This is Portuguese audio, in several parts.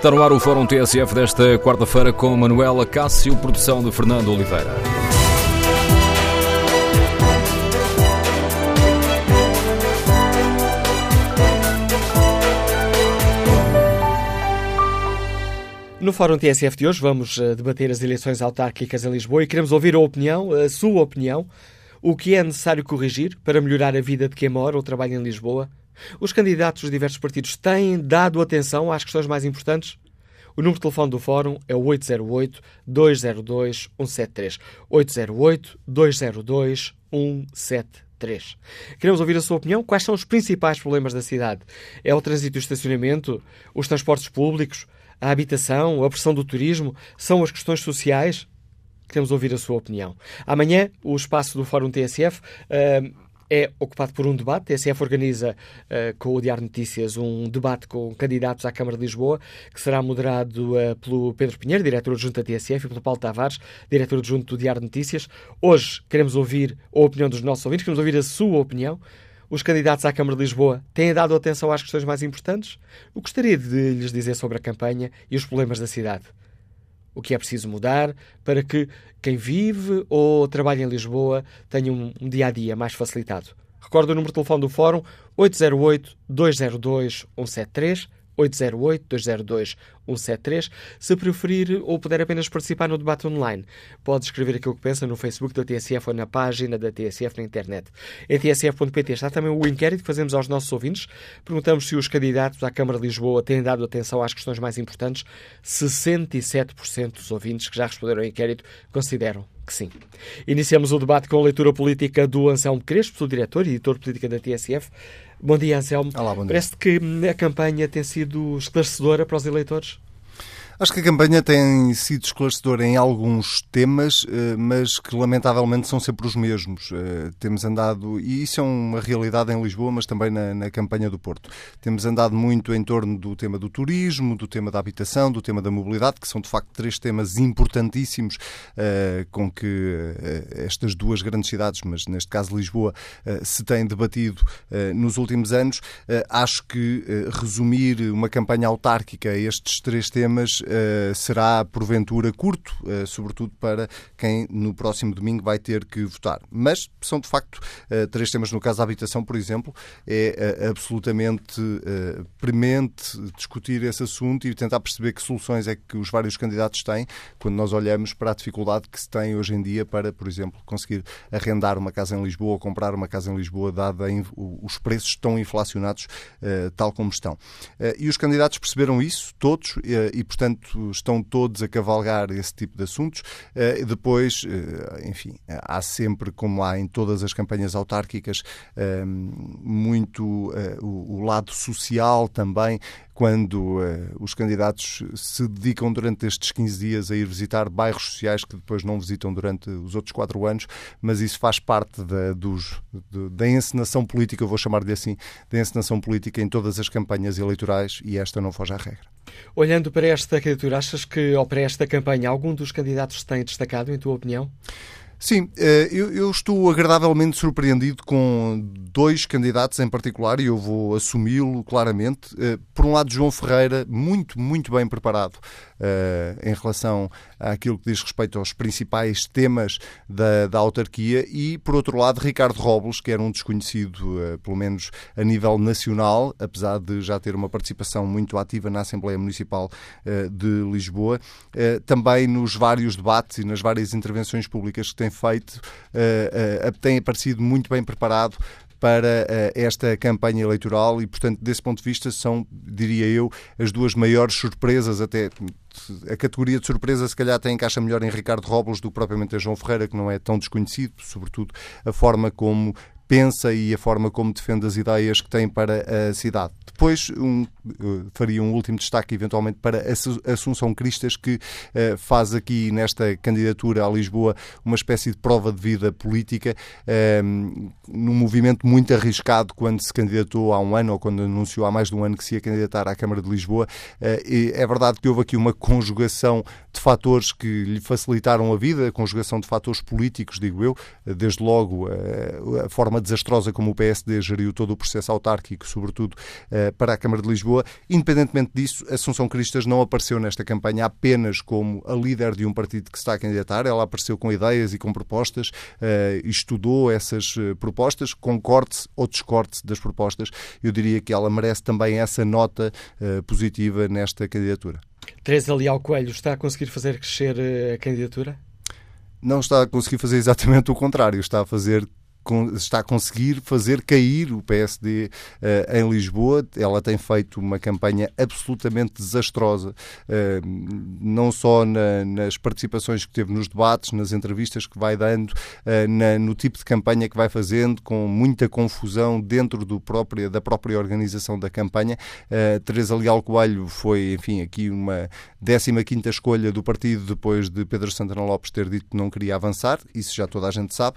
Está no ar o Fórum TSF desta quarta-feira com Manuela Cássio, produção de Fernando Oliveira. No Fórum TSF de hoje vamos uh, debater as eleições autárquicas em Lisboa e queremos ouvir a opinião, a sua opinião, o que é necessário corrigir para melhorar a vida de quem mora ou trabalha em Lisboa. Os candidatos dos diversos partidos têm dado atenção às questões mais importantes? O número de telefone do Fórum é o 808-202-173. 808-202-173. Queremos ouvir a sua opinião. Quais são os principais problemas da cidade? É o trânsito e o estacionamento? Os transportes públicos? a habitação, a pressão do turismo, são as questões sociais? Queremos ouvir a sua opinião. Amanhã, o espaço do Fórum TSF uh, é ocupado por um debate. A TSF organiza uh, com o Diário Notícias um debate com candidatos à Câmara de Lisboa, que será moderado uh, pelo Pedro Pinheiro, diretor adjunto da TSF, e pelo Paulo Tavares, diretor adjunto do Diário Notícias. Hoje queremos ouvir a opinião dos nossos ouvintes, queremos ouvir a sua opinião. Os candidatos à Câmara de Lisboa têm dado atenção às questões mais importantes? O que gostaria de lhes dizer sobre a campanha e os problemas da cidade? O que é preciso mudar para que quem vive ou trabalha em Lisboa tenha um, dia a dia mais facilitado? Recordo o número de telefone do Fórum 808-202-173. 808-202-173. Se preferir ou puder apenas participar no debate online, pode escrever aquilo que pensa no Facebook da TSF ou na página da TSF na internet. Em tsf.pt está também o inquérito que fazemos aos nossos ouvintes. Perguntamos se os candidatos à Câmara de Lisboa têm dado atenção às questões mais importantes. 67% dos ouvintes que já responderam ao inquérito consideram que sim. Iniciamos o debate com a leitura política do Anselmo Crespo, diretor e editor política da TSF. Bom dia, Anselmo. Olá, bom dia. Parece que a campanha tem sido esclarecedora para os eleitores? Acho que a campanha tem sido esclarecedora em alguns temas, eh, mas que lamentavelmente são sempre os mesmos. Eh, temos andado, e isso é uma realidade em Lisboa, mas também na, na, campanha do Porto. Temos andado muito em torno do tema do turismo, do tema da habitação, do tema da mobilidade, que são de facto três temas importantíssimos eh, com que estas duas grandes cidades, mas neste caso Lisboa, se têm debatido nos últimos anos. Acho que resumir uma campanha autárquica a estes três temas uh, será porventura curto, uh, sobretudo para quem no próximo domingo vai ter que votar. Mas são de facto uh, três temas. No caso da habitação, por exemplo, é absolutamente premente discutir esse assunto e tentar perceber que soluções é que os vários candidatos têm quando nós olhamos para a dificuldade que se tem hoje em dia para, por exemplo, conseguir arrendar uma casa em Lisboa ou comprar uma casa em Lisboa, dada os preços tão inflacionados tal como estão. E os candidatos perceberam isso, todos, e, portanto, estão todos a cavalgar esse tipo de assuntos. Eh, depois, eh, enfim, há sempre, como há em todas as campanhas autárquicas, eh, muito o lado social também, quando os candidatos se dedicam durante estes 15 dias a ir visitar bairros sociais que depois não visitam durante os outros quatro anos, mas isso faz parte da, dos, da encenação política, eu vou chamar-lhe assim, da encenação política em todas as campanhas eleitorais e esta não foge à regra. Olhando para esta candidatura, achas que, ou para esta campanha, algum dos candidatos tem destacado, em tua opinião? Sim, eh, eu, estou agradavelmente surpreendido com dois candidatos em particular e eu vou assumi-lo claramente. Eh, por um lado, João Ferreira, muito, muito bem preparado em relação àquilo que diz respeito aos principais temas da, da autarquia, e por outro lado, Ricardo Robles, que era um desconhecido, pelo menos a nível nacional, apesar de já ter uma participação muito ativa na Assembleia Municipal de Lisboa, também nos vários debates e nas várias intervenções públicas que tem feito, tem aparecido muito bem preparado para esta campanha eleitoral. E, portanto, desse ponto de vista, são, diria eu, as duas maiores surpresas, até a categoria de surpresa se calhar tem encaixa melhor em Ricardo Robles do que propriamente em João Ferreira, que não é tão desconhecido, sobretudo a forma como pensa e a forma como defende as ideias que tem para a cidade. Depois um, eh, faria um último destaque, eventualmente, para Assunção Cristas, que uh, faz aqui nesta candidatura a Lisboa uma espécie de prova de vida política, uh, num movimento muito arriscado quando se candidatou há um ano ou quando anunciou há mais de um ano que se ia candidatar à Câmara de Lisboa. É verdade que houve aqui uma conjugação de fatores que lhe facilitaram a vida, a conjugação de fatores políticos, digo eu, desde logo a, a forma desastrosa como o PSD geriu todo o processo autárquico, sobretudo para a Câmara de Lisboa. Independentemente disso, Assunção Cristas não apareceu nesta campanha apenas como a líder de um partido que se está a candidatar, ela apareceu com ideias e com propostas, estudou essas propostas, concorde-se ou discorde-se das propostas. Eu diria que ela merece também essa nota positiva nesta candidatura. Teresa Leal Coelho está a conseguir fazer crescer eh, a candidatura? Não está a conseguir fazer exatamente o contrário, está a fazer está a conseguir fazer cair o PSD uh, eh, em Lisboa. Ela tem feito uma campanha absolutamente desastrosa, uh, não só na, nas participações que teve nos debates, nas entrevistas que vai dando, uh, na, no tipo de campanha que vai fazendo, com muita confusão dentro do da própria organização da campanha. Teresa Leal Coelho foi, enfim, aqui uma 15 escolha do partido depois de Pedro Santana Lopes ter dito que não queria avançar, isso já toda a gente sabe.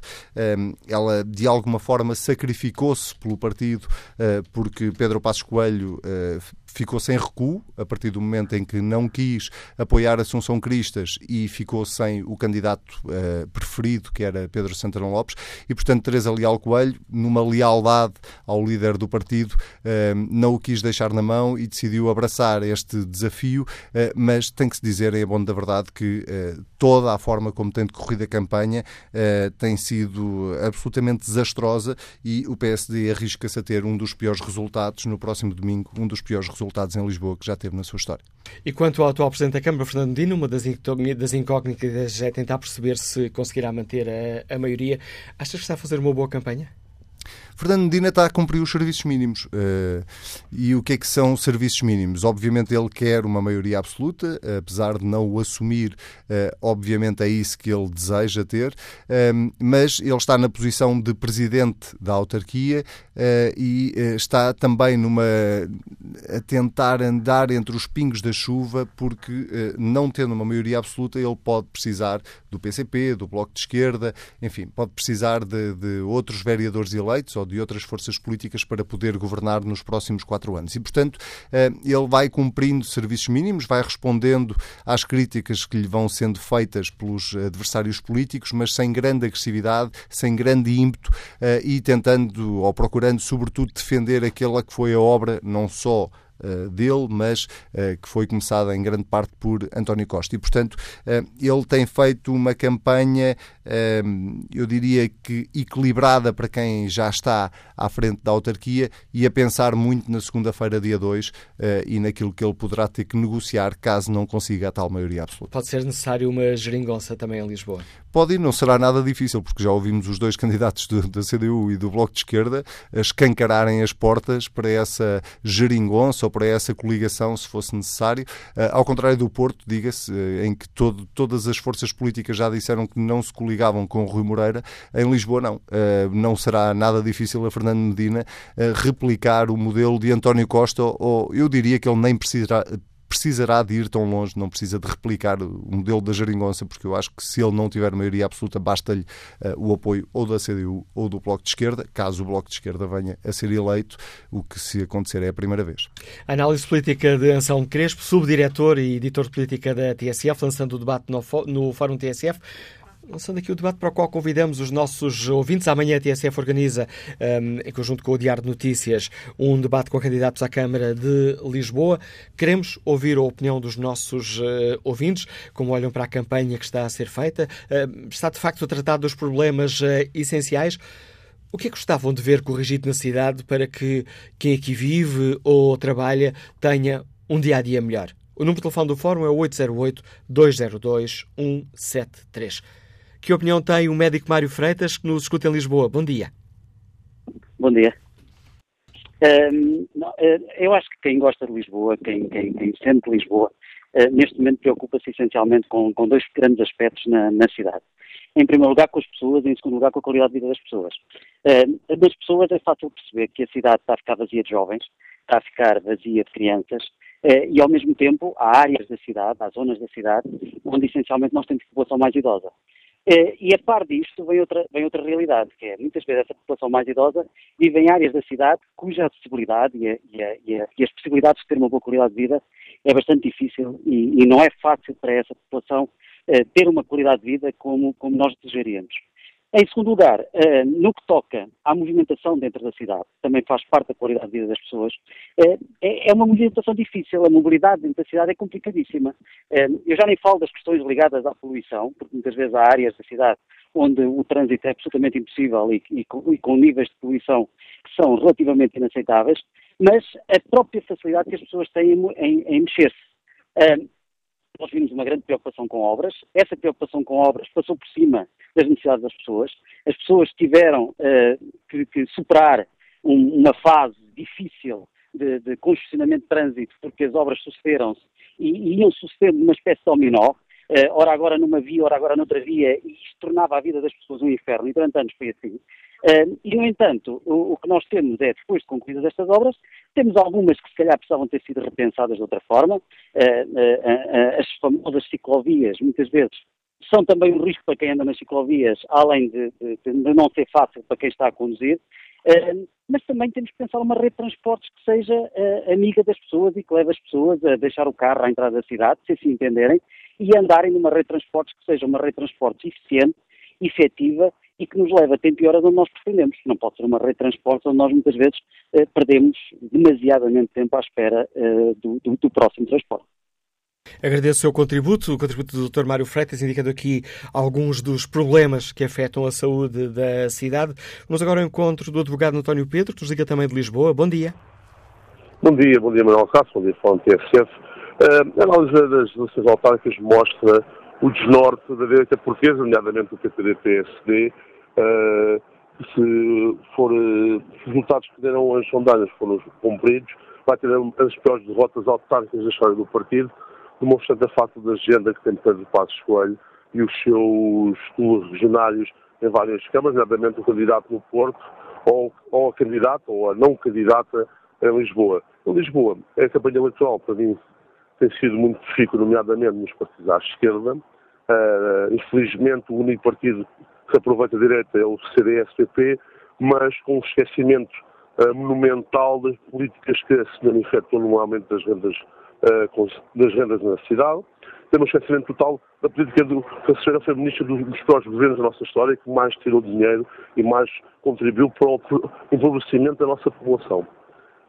ela de alguma forma sacrificou-se pelo partido eh, porque Pedro Passos Coelho eh, ficou sem recuo a partir do momento em que não quis apoiar Assunção Cristas e ficou sem o candidato uh, preferido, que era Pedro Santana Lopes, e portanto Teresa Leal Coelho, numa lealdade ao líder do partido, uh, não o quis deixar na mão e decidiu abraçar este desafio, uh, mas tem que se dizer, em bom da verdade, que toda a forma como tem decorrido a campanha tem sido absolutamente desastrosa e o PSD arrisca-se a ter um dos piores resultados no próximo domingo, um dos piores resultados resultados em Lisboa que já teve na sua história. E quanto ao atual Presidente da Câmara, Fernando Dino, uma das incógnitas é tentar perceber se conseguirá manter a, a maioria. Achas que está a fazer uma boa campanha? Fernando Medina está a cumprir os serviços mínimos. Uh, e o que é que são serviços mínimos? Obviamente ele quer uma maioria absoluta, apesar de não o assumir, uh, obviamente é isso que ele deseja ter, uh, mas ele está na posição de presidente da autarquia e está também numa a tentar andar entre os pingos da chuva, porque não tendo uma maioria absoluta, ele pode precisar do PCP, do Bloco de Esquerda, enfim, pode precisar de, de outros vereadores eleitos ou de outras forças políticas para poder governar nos próximos quatro anos. E, portanto, eh, ele vai cumprindo serviços mínimos, vai respondendo às críticas que lhe vão sendo feitas pelos adversários políticos, mas sem grande agressividade, sem grande ímpeto eh, e tentando ou procurando, sobretudo, defender aquela que foi a obra, não só dele, mas eh, que foi começada em grande parte por António Costa. E, portanto, eh, ele tem feito uma campanha, eu diria que equilibrada para quem já está à frente da autarquia e a pensar muito na segunda-feira, dia 2, e naquilo que ele poderá ter que negociar caso não consiga a tal maioria absoluta. Pode ser necessário uma geringonça também em Lisboa? Pode ir, não será nada difícil, porque já ouvimos os dois candidatos do, da CDU e do Bloco de Esquerda escancararem as portas para essa geringonça ou para essa coligação, se fosse necessário. Uh, ao contrário do Porto, diga-se, uh, em que todo, todas as forças políticas já disseram que não se coligavam com Rui Moreira, em Lisboa não. Uh, não será nada difícil a Fernando Medina replicar o modelo de António Costa, ou eu diria que ele nem precisará precisará de ir tão longe, não precisa de replicar o modelo da geringonça, porque eu acho que se ele não tiver maioria absoluta, basta-lhe uh, o apoio ou da CDU ou do Bloco de Esquerda, caso o Bloco de Esquerda venha a ser eleito, o que se acontecer é a primeira vez. Análise política de Anselmo Crespo, subdiretor e editor de política da TSF, lançando o debate no, no Fórum TSF. Lançando aqui o debate para o qual convidamos os nossos ouvintes. Amanhã a TSF organiza, um, em conjunto com o Diário de Notícias, um debate com candidatos à Câmara de Lisboa. Queremos ouvir a opinião dos nossos uh, ouvintes, como olham para a campanha que está a ser feita. Uh, está de facto a tratar dos problemas uh, essenciais. O que é que gostavam de ver corrigido na cidade para que quem aqui vive ou trabalha tenha um dia a dia melhor? O número de telefone do Fórum é 808-202-173. Que opinião tem o médico Mário Freitas, que nos escuta em Lisboa? Bom dia. Bom dia. Um, não, eh, eu acho que quem gosta de Lisboa, quem, quem, quem sente Lisboa, uh, neste momento preocupa-se essencialmente com, com, dois grandes aspectos na, na, cidade. Em primeiro lugar com as pessoas, em segundo lugar com a qualidade de vida das pessoas. Uh, das pessoas é fácil perceber que a cidade está a ficar vazia de jovens, está a ficar vazia de crianças, uh, e ao mesmo tempo há áreas da cidade, há zonas da cidade, onde essencialmente nós temos população mais idosa. Eh, e a par disto vem outra, vem outra realidade, que é muitas vezes essa população mais idosa vive em áreas da cidade cuja acessibilidade e, a, e, a, e, a, e, as possibilidades de ter uma boa qualidade de vida é bastante difícil e, não é fácil para essa população uh, ter uma qualidade de vida como, como nós desejaríamos. Em segundo lugar, uh, no que toca à movimentação dentro da cidade, também faz parte da qualidade de vida das pessoas, uh, é, é, uma movimentação difícil. A mobilidade dentro da cidade é complicadíssima. Uh, eu já nem falo das questões ligadas à poluição, porque muitas vezes há áreas da cidade onde o trânsito é absolutamente impossível e, com, níveis de poluição que são relativamente inaceitáveis, mas a própria facilidade que as pessoas têm em mexer-se nós vimos uma grande preocupação com obras. Essa preocupação com obras passou por cima das necessidades das pessoas. As pessoas tiveram uh, que, que, superar um, uma fase difícil de, de congestionamento de trânsito, porque as obras sucederam-se e, e, iam sucedendo numa espécie de dominó. Uh, ora agora numa via, ora agora noutra via, e isto tornava a vida das pessoas um inferno, e durante anos foi assim. Uh, e, no entanto, o, o, que nós temos é, depois de concluídas estas obras, temos algumas que se calhar precisavam ter sido repensadas de outra forma. Uh, uh, as famosas ciclovias, muitas vezes, são também um risco para quem anda nas ciclovias, além de, de, de não ser fácil para quem está a conduzir. mas também temos que pensar uma rede de transportes que seja amiga das pessoas e que leve as pessoas a deixar o carro à entrada da cidade, se assim entenderem, e andarem numa rede de transportes que seja uma rede de transportes eficiente, efetiva e que nos leva a tempo e horas onde nós pretendemos. Não pode ser uma rede de transportes onde nós muitas vezes eh, perdemos demasiadamente tempo à espera eh, do, do, do próximo transporte. Agradeço o seu contributo, o contributo do Dr. Mário Freitas, indicando aqui alguns dos problemas que afetam a saúde da cidade. Vamos agora ao encontro do advogado António Pedro, que nos liga também de Lisboa. Bom dia. Bom dia, bom dia Manuel Cássio, bom dia Fórum TSF. Uh, a análise das eleições autárquicas mostra o desnorte da direita portuguesa, nomeadamente do PPD-PSD, uh, se for uh, os resultados que deram as sondagens foram cumpridos, vai ter as piores derrotas autárquicas da história do partido, demonstrando a falta de agenda que tem Pedro Passos Coelho e os seus clubes regionários em várias câmaras, nomeadamente o candidato no Porto, ou, ou a candidata ou a não candidata em Lisboa. Em Lisboa, a campanha eleitoral, para mim, tem sido muito difícil, nomeadamente nos partidos à esquerda, Uh, infelizmente, o único partido que aproveita a direita é o CDS-PP, mas com um esquecimento uh, monumental das políticas que se manifestam no aumento das rendas, uh, das rendas na cidade. Temos um esquecimento total da política do que a senhora foi ministra dos, dos piores governos da nossa história, que mais tirou dinheiro e mais contribuiu para o empobrecimento da nossa população.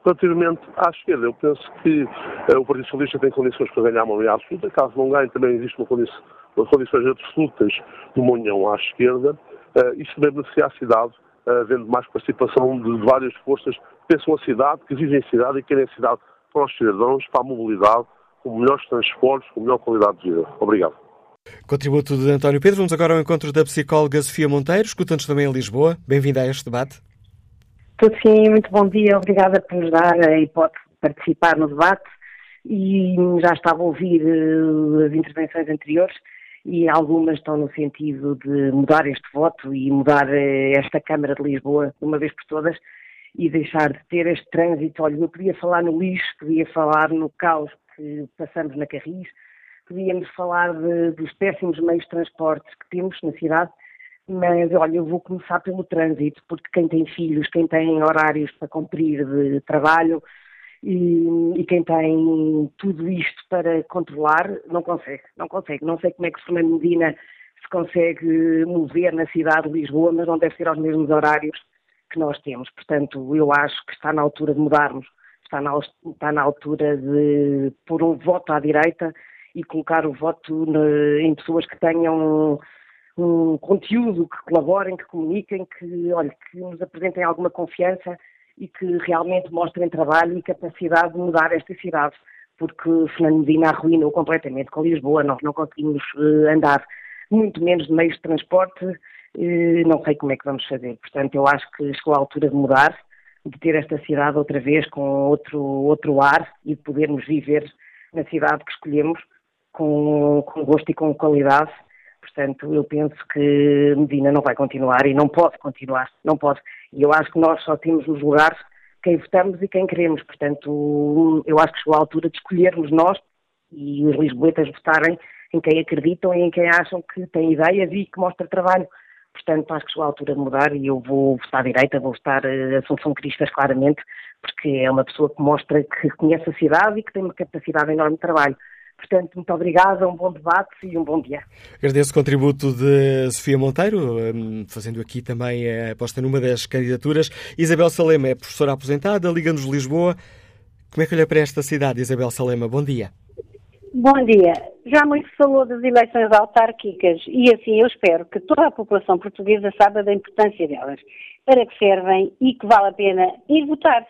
Relativamente à esquerda, eu penso que uh, o Partido Socialista tem condições para ganhar uma maioria absoluta. Caso não ganhe, também existe uma condição, uma condições absolutas de uma união à esquerda. Uh, isso também beneficia a cidade, uh, havendo mais participação de, de várias forças que pensam a cidade, que vivem a cidade e querem a cidade para os cidadãos, para a mobilidade, com melhores transportes, com melhor qualidade de vida. Obrigado. Contributo de António Pedro. Vamos agora ao encontro da psicóloga Sofia Monteiro, escutando-nos também em Lisboa. Bem-vinda a este debate. Tudo sim, muito bom dia. Obrigada por nos dar a hipótese de participar no debate e já estava a ouvir uh, as intervenções anteriores e algumas estão no sentido de mudar este voto e mudar uh, esta Câmara de Lisboa de uma vez por todas e deixar de ter este trânsito. Olha, eu podia falar no lixo, podia falar no caos que passamos na Carris, podíamos falar de, dos péssimos meios de transportes que temos na cidade mas olha, eu vou começar pelo trânsito, porque quem tem filhos, quem tem horários para cumprir de trabalho e, e, quem tem tudo isto para controlar, não consegue, não consegue. Não sei como é que Fernando Medina se consegue mover na cidade de Lisboa, mas não deve ser aos mesmos horários que nós temos. Portanto, eu acho que está na altura de mudarmos, está na, está na altura de pôr um voto à direita e colocar o voto em pessoas que tenham um conteúdo, que colaborem, que comuniquem, que, olha, que nos apresentem alguma confiança e que realmente mostrem trabalho e capacidade de mudar esta cidade, porque Fernando Medina arruinou completamente com Lisboa, nós não conseguimos uh, andar muito menos de meios de transporte, uh, não sei como é que vamos fazer. Portanto, eu acho que chegou a altura de mudar, de ter esta cidade outra vez com outro, outro ar e de podermos viver na cidade que escolhemos com, com gosto e com qualidade Portanto, eu penso que Medina não vai continuar e não pode continuar, não pode. E eu acho que nós só temos nos lugares quem votamos e quem queremos. Portanto, eu acho que chegou a altura de escolhermos nós e os lisboetas votarem em quem acreditam e em quem acham que tem ideias e que mostra trabalho. Portanto, acho que chegou a altura de mudar e eu vou votar à direita, vou votar a Assunção Cristas claramente, porque é uma pessoa que mostra que conhece a cidade e que tem uma capacidade enorme de trabalho. Portanto, muito obrigada, um bom debate e um bom dia. Agradeço o contributo de Sofia Monteiro, hum, fazendo aqui também a aposta numa das candidaturas. Isabel Salema é professora aposentada, Liga-nos Lisboa. Como é que olha para esta cidade, Isabel Salema? Bom dia. Bom dia. Já muito se falou das eleições autárquicas e assim eu espero que toda a população portuguesa saiba da importância delas, para que servem e que vale a pena ir votar.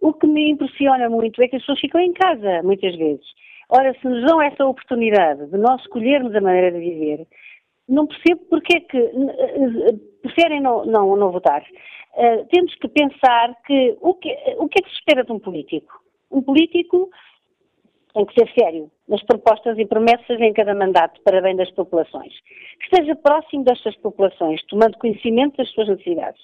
O que me impressiona muito é que as pessoas ficam em casa, muitas vezes. Ora, se nos dão essa oportunidade de nós escolhermos a maneira de viver, não percebo porque é que uh, preferem não, não, não votar. Uh, temos que pensar que o, que o que é que se espera de um político? Um político tem que ser sério nas propostas e promessas em cada mandato para bem das populações. Que esteja próximo destas populações, tomando conhecimento das suas necessidades.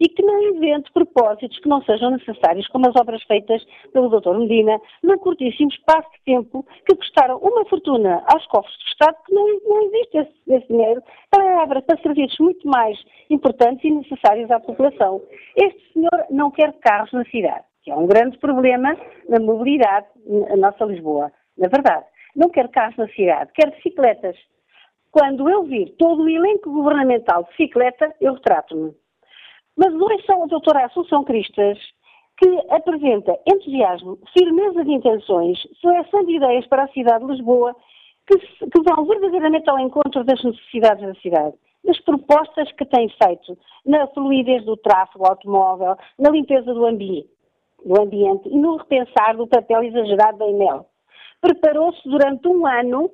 E que não invente propósitos que não sejam necessários, como as obras feitas pelo Dr. Medina, num curtíssimo espaço de tempo, que custaram uma fortuna aos cofres do Estado, que não, não existe esse, esse dinheiro para, para serviços muito mais importantes e necessários à população. Este senhor não quer carros na cidade que é um grande problema na mobilidade na nossa Lisboa. Na verdade, não quer carros na cidade, quer bicicletas. Quando eu vir todo o elenco governamental de bicicleta, eu retrato-me. Mas hoje são a doutora Assunção Cristas, que apresenta entusiasmo, firmeza de intenções, seleção de ideias para a cidade de Lisboa, que, que vão verdadeiramente ao encontro das necessidades da cidade das propostas que tem feito na fluidez do tráfego automóvel, na limpeza do ambiente, do ambiente e no repensar do papel exagerado da Enel. Preparou-se durante um ano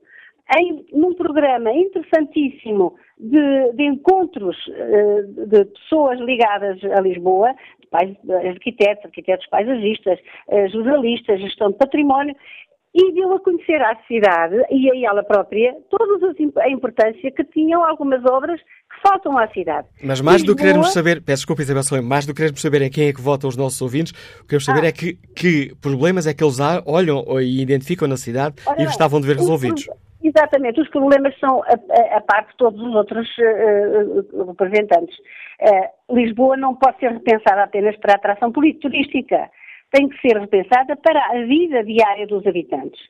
em, num programa interessantíssimo de, de encontros uh, de pessoas ligadas a Lisboa, de arquitetos, arquitetos paisagistas, uh, jornalistas, gestão de património, e deu a conhecer à cidade e a ela própria toda a importância que tinham algumas obras que faltam à cidade. Mas mais Lisboa... do que queremos saber, peço desculpa Isabel Salema, mais do que queremos saber é quem é que votam os nossos ouvintes, o que queremos saber ah. é que, que problemas é que eles olham e identificam na cidade Ora, e gostavam de ver resolvidos. Exatamente, os problemas são a, a, a parte de todos os outros uh, representantes. Uh, Lisboa não pode ser repensada apenas para a atração turística tem que ser repensada para a vida diária dos habitantes.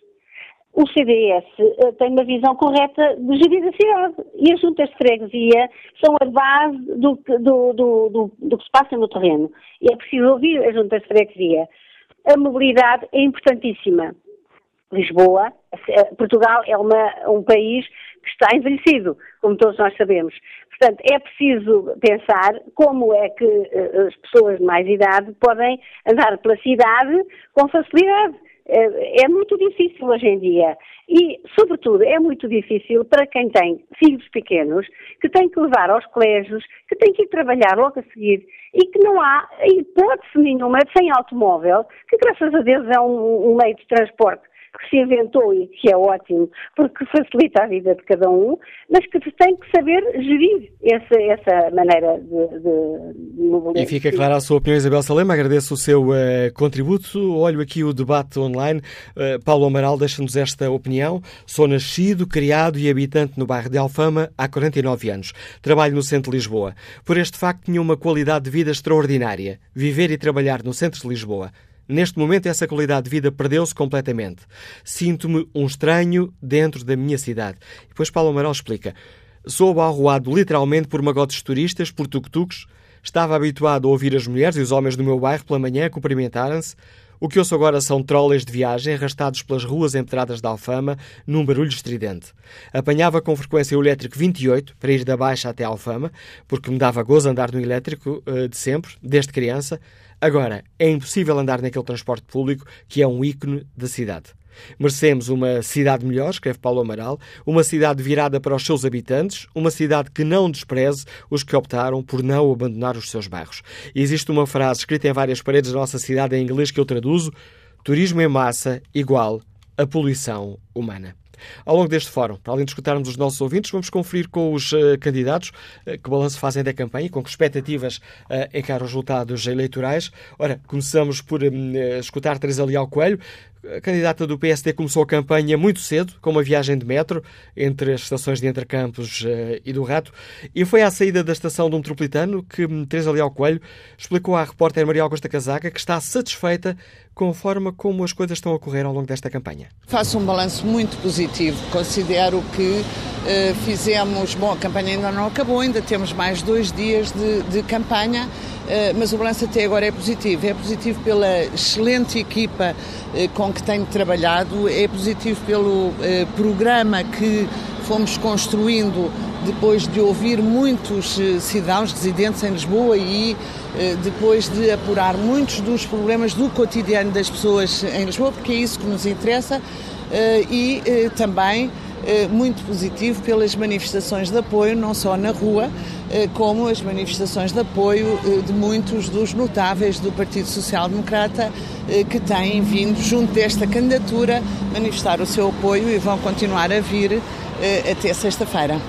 O CDS uh, tem uma visão correta de gerir cidade e as juntas de freguesia são a base do, do, do, do, que se passa no terreno. E é preciso ouvir as juntas de freguesia. A mobilidade é importantíssima. Lisboa, eh, Portugal é uma, um país que está envelhecido, como todos nós sabemos. Portanto, é preciso pensar como é que uh, as pessoas de mais idade podem andar pela cidade com facilidade. É, é muito difícil hoje em dia. E, sobretudo, é muito difícil para quem tem filhos pequenos, que tem que levar aos colégios, que tem que ir trabalhar logo a seguir e que não há hipótese nenhuma sem automóvel, que graças a Deus é um, um meio de transporte que se inventou e que é ótimo, porque facilita a vida de cada um, mas que tem que saber gerir essa, essa maneira de, de, de. E fica clara a sua opinião, Isabel Salema. Agradeço o seu uh, contributo. Olho aqui o debate online. Uh, Paulo Amaral deixa-nos esta opinião. Sou nascido, criado e habitante no bairro de Alfama há 49 anos. Trabalho no centro de Lisboa. Por este facto, tinha uma qualidade de vida extraordinária. Viver e trabalhar no centro de Lisboa Neste momento, essa qualidade de vida perdeu-se completamente. Sinto-me um estranho dentro da minha cidade. Depois Paulo Amaral explica. Sou arruado literalmente por magotes turistas, por tuk-tuks. Estava habituado a ouvir as mulheres e os homens do meu bairro pela manhã cumprimentarem-se. O que ouço agora são trolleys de viagem arrastados pelas ruas empedradas da Alfama num barulho estridente. Apanhava com frequência o elétrico 28 para ir da Baixa até a Alfama, porque me dava gozo andar no elétrico uh, de sempre, desde criança. Agora, é impossível andar naquele transporte público que é um ícone da cidade. Merecemos uma cidade melhor, escreve Paulo Amaral, uma cidade virada para os seus habitantes, uma cidade que não despreze os que optaram por não abandonar os seus bairros. Existe uma frase escrita em várias paredes da nossa cidade em inglês que eu traduzo: turismo em massa igual a poluição humana. Ao longo deste fórum, para além de escutarmos os nossos ouvintes, vamos conferir com os uh, candidatos uh, que balanço fazem da campanha e com que expectativas uh, encaram os resultados eleitorais. Ora, começamos por um, escutar Teresa Leal Coelho, a candidata do PSD começou a campanha muito cedo, com uma viagem de metro entre as estações de Entre Campos e do Rato, e foi à saída da estação do Metropolitano que hum, Teresa Leal Coelho explicou à repórter Maria Augusta Casaca que está satisfeita com a forma como as coisas estão a correr ao longo desta campanha. Faço um balanço muito positivo. Considero que eh, fizemos. Bom, a campanha ainda não acabou, ainda temos mais dois dias de, de campanha. Uh, mas o balanço até agora é positivo. É positivo pela excelente equipa uh, com que tenho trabalhado, é positivo pelo uh, programa que fomos construindo depois de ouvir muitos cidadãos residentes em Lisboa e depois de apurar muitos dos problemas do cotidiano das pessoas em Lisboa, porque é isso que nos interessa, e também muito positivo pelas manifestações de apoio, não só na rua, como as manifestações de apoio de muitos dos notáveis do Partido Social Democrata que têm vindo, junto desta candidatura, manifestar o seu apoio e vão continuar a vir até sexta-feira.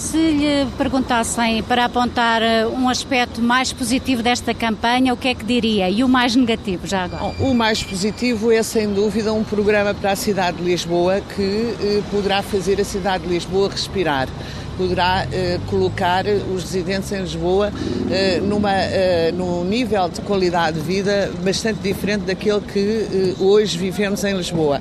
Se lhe perguntassem para apontar um aspecto mais positivo desta campanha, o que é que diria? E o mais negativo, já agora? O mais positivo é, sem dúvida, um programa para a cidade de Lisboa que eh, poderá fazer a cidade de Lisboa respirar poderá eh, colocar os residentes em Lisboa eh, numa, eh, num nível de qualidade de vida bastante diferente daquele que hoje vivemos em Lisboa.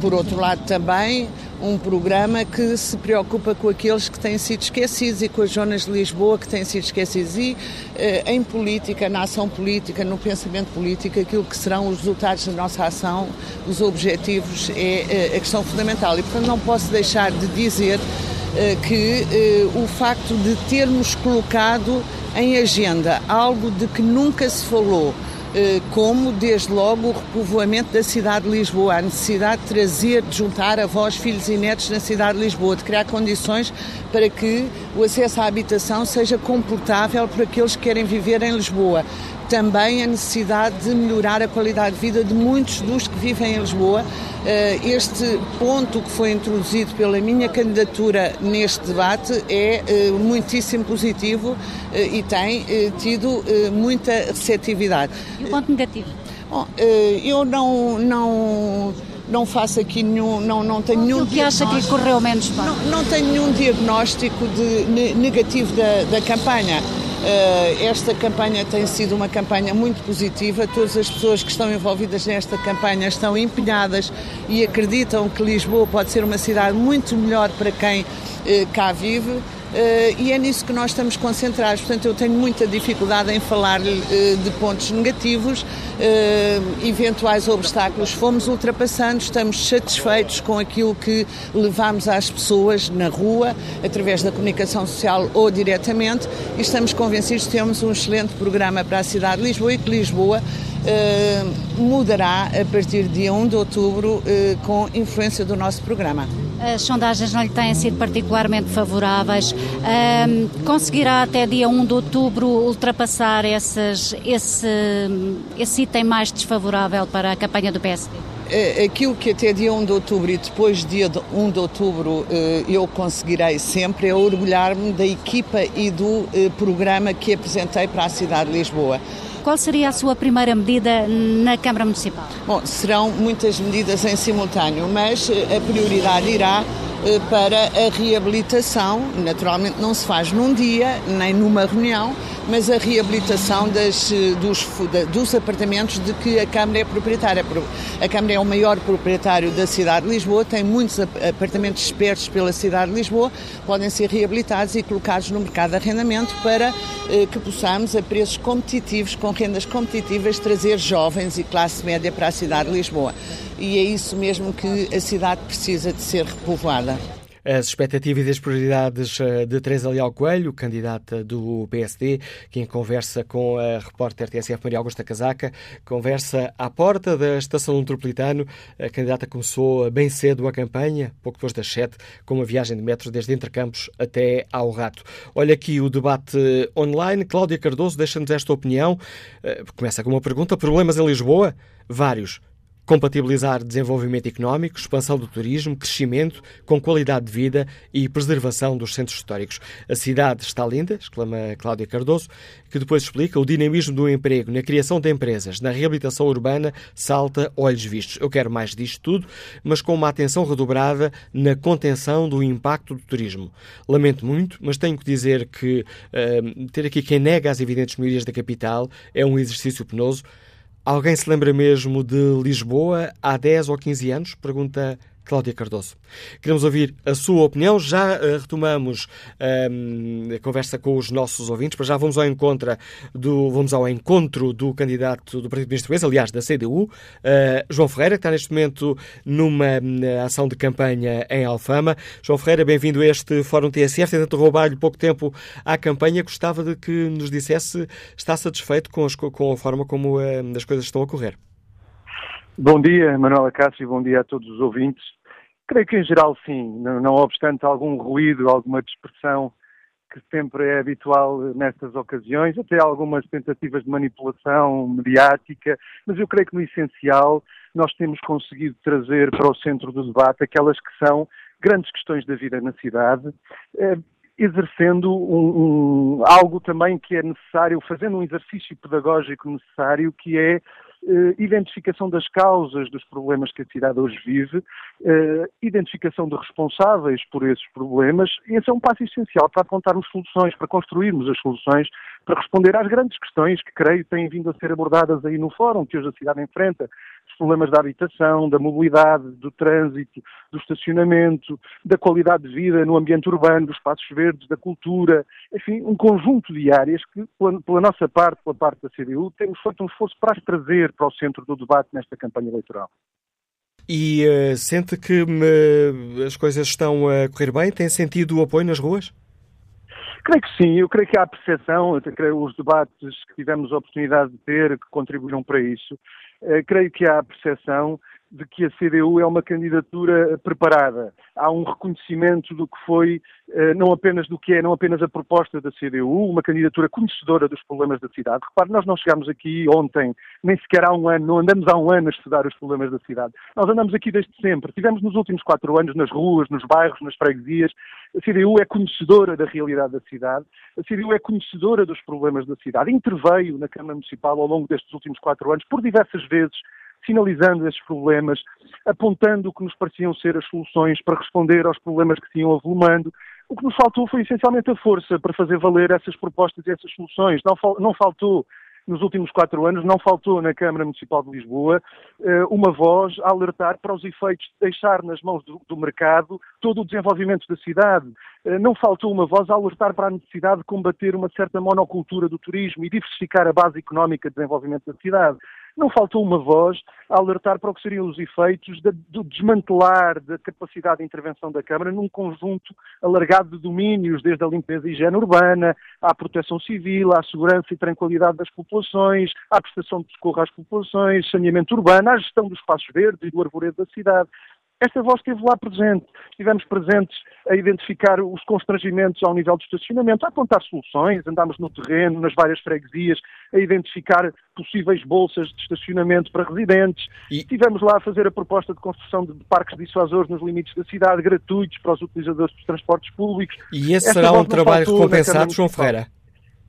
por outro lado, também um programa que se preocupa com aqueles que têm sido esquecidos e com as zonas de Lisboa que têm sido esquecidas. E em política, na ação política, no pensamento político, aquilo que serão os resultados da nossa ação, os objetivos, é a questão fundamental. E, portanto, não posso deixar de dizer que eh, o facto de termos colocado em agenda algo de que nunca se falou, eh, como desde logo o repovoamento da cidade de Lisboa, a necessidade de trazer, de juntar avós, filhos e netos na cidade de Lisboa, de criar condições para que o acesso à habitação seja comportável para aqueles que querem viver em Lisboa também a necessidade de melhorar a qualidade de vida de muitos dos que vivem em Lisboa. Eh, este ponto que foi introduzido pela minha candidatura neste debate é eh, muitíssimo positivo eh, e tem tido muita receptividade. E o ponto negativo? Bom, eu não, não não faço aqui nenhum, não, não tenho nenhum que acha que correu menos bem? Não, não tenho nenhum diagnóstico de negativo da, da campanha. Eh, esta campanha tem sido uma campanha muito positiva. Todas as pessoas que estão envolvidas nesta campanha estão empenhadas e acreditam que Lisboa pode ser uma cidade muito melhor para quem eh, cá vive. Uh, e é nisso que nós estamos concentrados. Portanto, eu tenho muita dificuldade em falar uh, de pontos negativos, uh, eventuais obstáculos. Fomos ultrapassando, estamos satisfeitos com aquilo que levamos às pessoas na rua, através da comunicação social ou diretamente, e estamos convencidos que temos um excelente programa para a cidade de Lisboa e que Lisboa mudará a partir de dia 1 de outubro com influência do nosso programa. As sondagens não lhe têm sido particularmente favoráveis. Um, conseguirá até dia 1 de outubro ultrapassar esses, esse, esse item mais desfavorável para a campanha do PSD? É, aquilo que até dia 1 de outubro e depois dia 1 de outubro eh, eu conseguirei sempre é orgulhar-me da equipa e do eh, programa que apresentei para a cidade de Lisboa. Qual seria a sua primeira medida na Câmara Municipal? Bom, serão muitas medidas em simultâneo, mas eh, a prioridade irá para a reabilitação. Naturalmente não se faz num dia, nem numa reunião, mas a reabilitação das, eh, dos, dos apartamentos de que a Câmara é proprietária. A Câmara é o maior proprietário da cidade de Lisboa, tem muitos apartamentos espertos pela cidade de Lisboa, podem ser reabilitados e colocados no mercado de arrendamento para eh, que possamos, a preços competitivos, com rendas competitivas, trazer jovens e classe média para a cidade de Lisboa e é isso mesmo que a cidade precisa de ser repovoada. As expectativas e as prioridades eh, de Teresa Leal Coelho, candidata do PSD, que em conversa com a repórter TSF Maria Augusta Casaca, conversa à porta da estação metropolitano. A candidata começou bem cedo a campanha, pouco depois das sete, com uma viagem de metro desde Entre Campos até ao Rato. Olha aqui o debate online. Cláudia Cardoso deixa-nos esta opinião. Eh, começa com uma pergunta: problemas em Lisboa? Vários compatibilizar desenvolvimento económico, expansão do turismo, crescimento com qualidade de vida e preservação dos centros históricos. A cidade está linda, exclama Cláudia Cardoso, que depois explica o dinamismo do emprego na criação de empresas, na reabilitação urbana, salta olhos vistos. Eu quero mais disto tudo, mas com uma atenção redobrada na contenção do impacto do turismo. Lamento muito, mas tenho que dizer que uh, ter aqui quem nega as evidentes melhorias da capital é um exercício penoso. Alguém se lembra mesmo de Lisboa há 10 ou 15 anos? Pergunta Cláudia Cardoso. Queremos ouvir a sua opinião. Já uh, retomamos uh, a conversa com os nossos ouvintes, para já vamos ao encontro do, vamos ao encontro do candidato do Partido Ministro Português, aliás, da CDU, uh, eh, João Ferreira, que está neste momento numa ação de campanha em Alfama. João Ferreira, bem-vindo a este Fórum TSF. Tentando roubar-lhe pouco tempo à campanha, gostava de que nos dissesse se está satisfeito com, as, com a forma como as coisas estão a correr. Bom dia, Manuela Cássio, bom dia a todos os ouvintes. Creio que em geral sim, não, não obstante algum ruído, alguma dispersão que sempre é habitual nestas ocasiões, até algumas tentativas de manipulação mediática, mas eu creio que no essencial nós temos conseguido trazer para o centro do debate aquelas que são grandes questões da vida na cidade, eh, exercendo um, um, algo também que é necessário, fazendo um exercício pedagógico necessário, que é identificação das causas dos problemas que a cidade hoje vive, eh, identificação de responsáveis por esses problemas, esse é um passo essencial para apontarmos soluções, para construirmos as soluções, para responder às grandes questões que creio têm vindo a ser abordadas aí no fórum que hoje a cidade enfrenta, os problemas da habitação, da mobilidade, do trânsito, do estacionamento, da qualidade de vida no ambiente urbano, dos espaços verdes, da cultura, enfim, um conjunto de áreas que, pela, pela nossa parte, pela parte da CDU, temos feito um esforço para as trazer para o centro do debate nesta campanha eleitoral. E uh, sente que uh, as coisas estão a correr bem? Tem sentido o apoio nas ruas? Creio que sim, eu creio que há percepção, eu creio os debates que tivemos a oportunidade de ter que contribuíram para isso, creio que há percepção de que a CDU é uma candidatura preparada. Há um reconhecimento do que foi, eh, não apenas do que é, não apenas a proposta da CDU, uma candidatura conhecedora dos problemas da cidade. Repare, nós não chegámos aqui ontem, nem sequer há um ano, não andamos há um ano a estudar os problemas da cidade. Nós andamos aqui desde sempre. Tivemos nos últimos quatro anos nas ruas, nos bairros, nas freguesias. A CDU é conhecedora da realidade da cidade. A CDU é conhecedora dos problemas da cidade. Interveio na Câmara Municipal ao longo destes últimos quatro anos por diversas vezes sinalizando esses problemas, apontando o que nos pareciam ser as soluções para responder aos problemas que se iam avolumando. O que nos faltou foi essencialmente a força para fazer valer essas propostas e essas soluções. Não, não faltou nos últimos quatro anos, não faltou na Câmara Municipal de Lisboa eh, uma voz a alertar para os efeitos de deixar nas mãos do, do mercado todo o desenvolvimento da cidade. Eh, não faltou uma voz a alertar para a necessidade de combater uma certa monocultura do turismo e diversificar a base económica de desenvolvimento da cidade não faltou uma voz a alertar para o que seriam os efeitos do desmantelar da capacidade de intervenção da Câmara num conjunto alargado de domínios, desde a limpeza e higiene urbana, à proteção civil, à segurança e tranquilidade das populações, à prestação de socorro às populações, saneamento urbano, à gestão dos espaços verdes e do arvoredo da cidade. Esta voz esteve lá presente. Estivemos presentes a identificar os constrangimentos ao nível do estacionamento, a apontar soluções, andámos no terreno, nas várias freguesias, a identificar possíveis bolsas de estacionamento para residentes. E... Estivemos lá a fazer a proposta de construção de parques dissuasores nos limites da cidade, gratuitos para os utilizadores dos transportes públicos. E esse Esta será um trabalho recompensado, João Ferreira?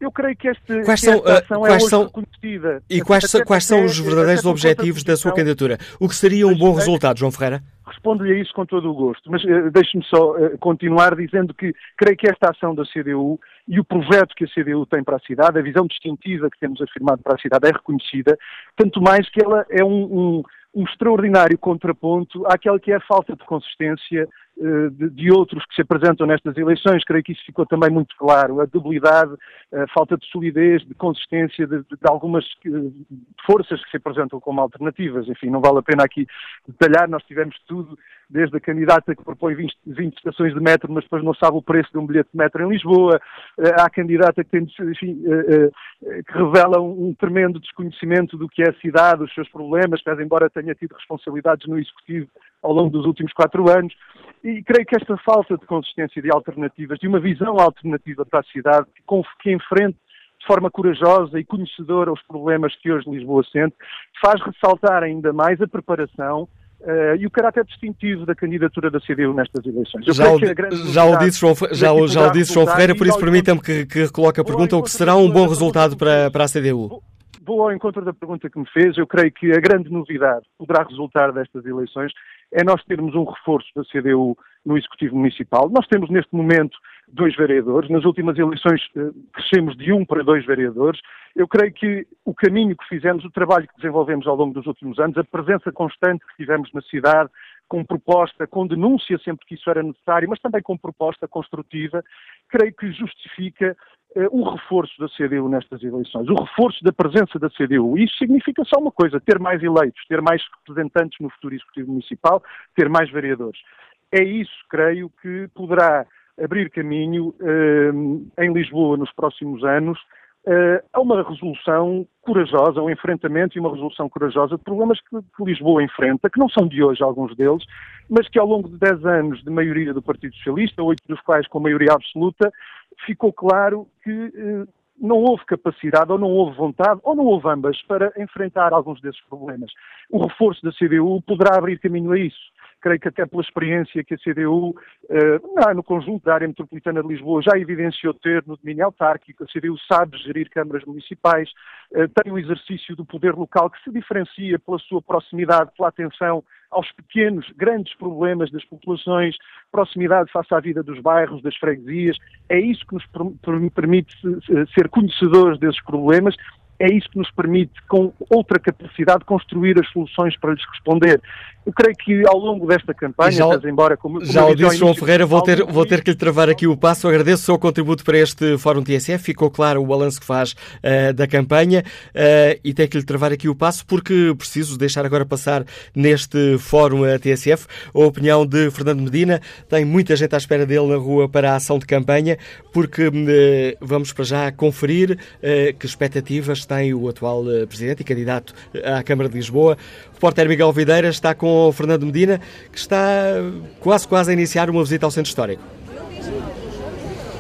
Eu creio que, este, quais são, esta ação uh, quais é são, reconhecida. E quais, são, quais são os verdadeiros objetivos da sua candidatura? O que seria um bom resultado, João Ferreira? Respondo-lhe a isso com todo o gosto, mas uh, deixe-me só uh, continuar dizendo que creio que esta ação da CDU e o projeto que a CDU tem para a cidade, a visão distintiva que temos afirmado para a cidade é reconhecida, tanto mais que ela é um, um, um extraordinário contraponto àquela que é a falta de consistência eh, de, de, outros que se apresentam nestas eleições. Creio que isso ficou também muito claro. A debilidade, a falta de solidez, de consistência de, de, algumas eh, forças que se apresentam como alternativas. Enfim, não vale a pena aqui detalhar. Nós tivemos tudo, desde a candidata que propõe 20, 20 estações de metro, mas depois não sabe o preço de um bilhete de metro em Lisboa, eh, à candidata que, tem, enfim, que revela um tremendo desconhecimento do que é a cidade, os seus problemas, pese embora tenha tido responsabilidades no Executivo ao longo dos últimos quatro anos. E creio que esta falta de consistência de alternativas, de uma visão alternativa para a cidade, que enfrente de forma corajosa e conhecedora os problemas que hoje Lisboa sente, faz ressaltar ainda mais a preparação Uh, e o caráter distintivo da candidatura da CDU nestas eleições. Eu já, o, já o disse João, já, já o disse João Ferreira, por isso permita-me que, que recoloque a pergunta, o que será um bom resultado para, para a CDU? Vou ao encontro da pergunta que me fez. Eu creio que a grande novidade que poderá resultar destas eleições é nós termos um reforço da CDU no Executivo Municipal. Nós temos neste momento dois vereadores. Nas últimas eleições eh, crescemos de um para dois vereadores. Eu creio que o caminho que fizemos, o trabalho que desenvolvemos ao longo dos últimos anos, a presença constante que tivemos na cidade, com proposta, com denúncia sempre que isso era necessário, mas também com proposta construtiva, creio que justifica uh, o reforço da CDU nestas eleições, o reforço da presença da CDU. Isso significa só uma coisa: ter mais eleitos, ter mais representantes no futuro Executivo Municipal, ter mais vereadores. É isso, creio, que poderá abrir caminho uh, em Lisboa nos próximos anos uh, a uma resolução corajosa, um enfrentamento e uma resolução corajosa de problemas que, Lisboa enfrenta, que não são de hoje alguns deles, mas que ao longo de 10 anos de maioria do Partido Socialista, oito dos quais com maioria absoluta, ficou claro que uh, não houve capacidade, ou não houve vontade, ou não houve ambas, para enfrentar alguns desses problemas. O reforço da CDU poderá abrir caminho a isso creio que até pela experiência que a CDU, eh, no conjunto da área metropolitana de Lisboa, já evidenciou ter no domínio autárquico, a CDU sabe gerir câmaras municipais, eh, tem um exercício do poder local que se diferencia pela sua proximidade, pela atenção aos pequenos, grandes problemas das populações, proximidade face à vida dos bairros, das freguesias. É isso que nos permite ser conhecedores desses problemas é isso que nos permite, com outra capacidade, construir as soluções para lhes responder. Eu creio que ao longo desta campanha, já, embora como, como já o disse João Ferreira, vou ter, vou ter que lhe travar aqui o passo. Agradeço o seu contributo para este Fórum TSF. Ficou claro o balanço que faz uh, da campanha uh, e tenho que lhe travar aqui o passo porque preciso deixar agora passar neste Fórum uh, TSF a opinião de Fernando Medina. Tem muita gente à espera dele na rua para a ação de campanha porque vamos para já conferir que expectativas tem o atual Presidente e candidato à Câmara de Lisboa. O repórter Miguel Videira está com o Fernando Medina, que está quase quase a iniciar uma visita ao Centro Histórico.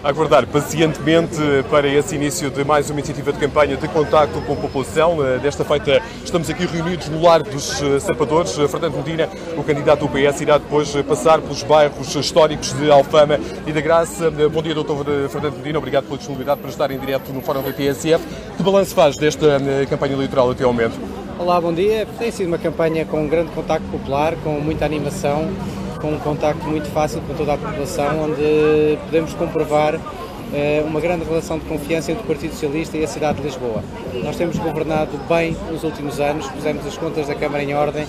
Aguardar pacientemente para esse início de mais uma iniciativa de campanha de contacto com a população. Desta feita estamos aqui reunidos no Lar dos eh, Sapadores. Fernando Medina, o candidato do PS, irá depois passar pelos bairros históricos de Alfama e da Graça. Bom dia, doutor Fernando Medina. Obrigado pela disponibilidade para estar em direto no Fórum da TSF. Que balanço faz desta eh, campanha eleitoral até ao momento? Olá, bom dia. Tem sido uma campanha com um grande contacto popular, com muita animação, com um contacto muito fácil com toda a população, onde podemos comprovar eh, uma grande relação de confiança entre o Partido Socialista e a cidade de Lisboa. Nós temos governado bem nos últimos anos, pusemos as contas da Câmara em ordem,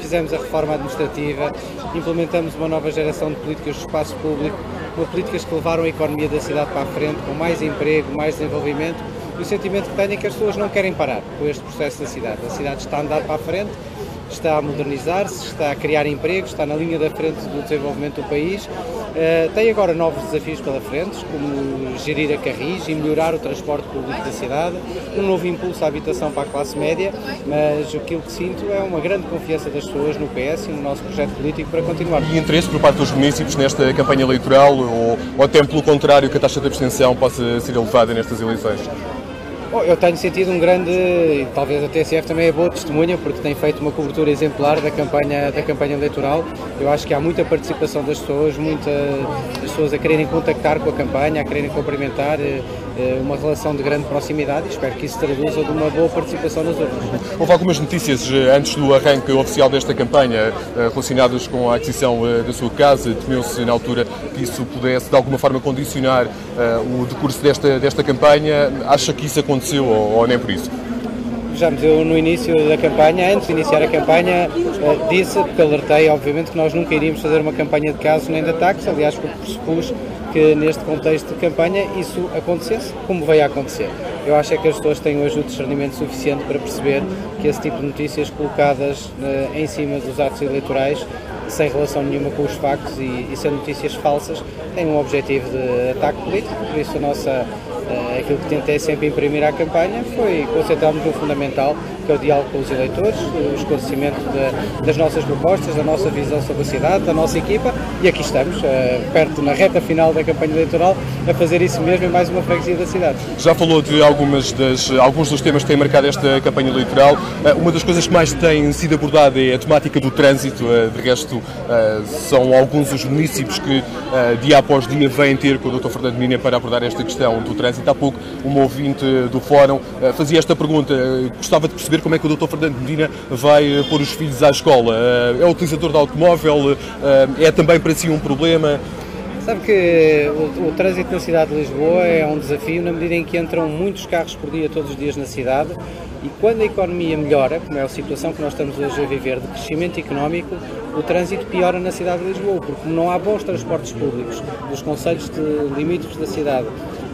fizemos a reforma administrativa, implementamos uma nova geração de políticas de espaço público, com políticas que levaram a economia da cidade para a frente, com mais emprego, mais desenvolvimento e o sentimento que tenho é que as pessoas não querem parar com este processo da cidade. A cidade está a andar para a frente, está a modernizar-se, está a criar empregos, está na linha da frente do desenvolvimento do país. Uh, tem agora novos desafios pela frente, como gerir a Carris e melhorar o transporte público da cidade, um novo impulso à habitação para a classe média, mas aquilo que sinto é uma grande confiança das pessoas no PS e no nosso projeto político para continuar. E interesse por parte dos municípios nesta campanha eleitoral ou, ou até pelo contrário que a taxa de abstenção possa ser elevada nestas eleições? Eu tenho sentido um grande, talvez a TSF também é boa testemunha, porque tem feito uma cobertura exemplar da campanha, da campanha eleitoral. Eu acho que há muita participação das pessoas, muitas pessoas a quererem contactar com a campanha, a quererem cumprimentar, eh, uma relação de grande proximidade e espero que isso traduza de uma boa participação nas urnas. Houve algumas notícias eh, antes do arranque oficial desta campanha relacionadas com a aquisição da sua casa. Temeu-se na altura que isso pudesse de alguma forma condicionar o decurso desta, desta campanha. Acha que isso aconteceu? ou, ou nem por isso? Vejamos, eu no início da campanha, antes de iniciar a campanha, eh, disse, porque alertei, obviamente, que nós nunca iríamos fazer uma campanha de casos nem de ataques, aliás, porque pressupus que neste contexto de campanha isso acontecesse, como veio a acontecer. Eu acho é que as pessoas têm hoje o discernimento suficiente para perceber que esse tipo de notícias colocadas uh, em cima dos atos eleitorais, sem relação nenhuma com os factos e, e sendo notícias falsas, têm um objetivo de ataque político, por isso a nossa Uh, aquilo que tentei sempre imprimir à campanha foi concentrarmos no fundamental, que é o diálogo com os eleitores, o esclarecimento de, das nossas propostas, da nossa visão sobre a cidade, da nossa equipa e aqui estamos, perto na reta final da campanha eleitoral, a fazer isso mesmo em mais uma freguesia da cidade. Já falou de algumas das, alguns dos temas que têm marcado esta campanha eleitoral. Uma das coisas que mais tem sido abordada é a temática do trânsito. De resto, são alguns os municípios que dia após dia vêm ter com o Dr. Fernando Mina para abordar esta questão do trânsito. Há pouco, uma ouvinte do Fórum fazia esta pergunta. Gostava de perceber como é que o Dr. Fernando Medina vai pôr os filhos à escola. É utilizador de automóvel? É também para si um problema? Sabe que o, o, trânsito na cidade de Lisboa é um desafio na medida em que entram muitos carros por dia, todos os dias na cidade, e quando a economia melhora, como é a situação que nós estamos hoje a viver de crescimento económico, o trânsito piora na cidade de Lisboa, porque não há bons transportes públicos dos conselhos de limítrofes da cidade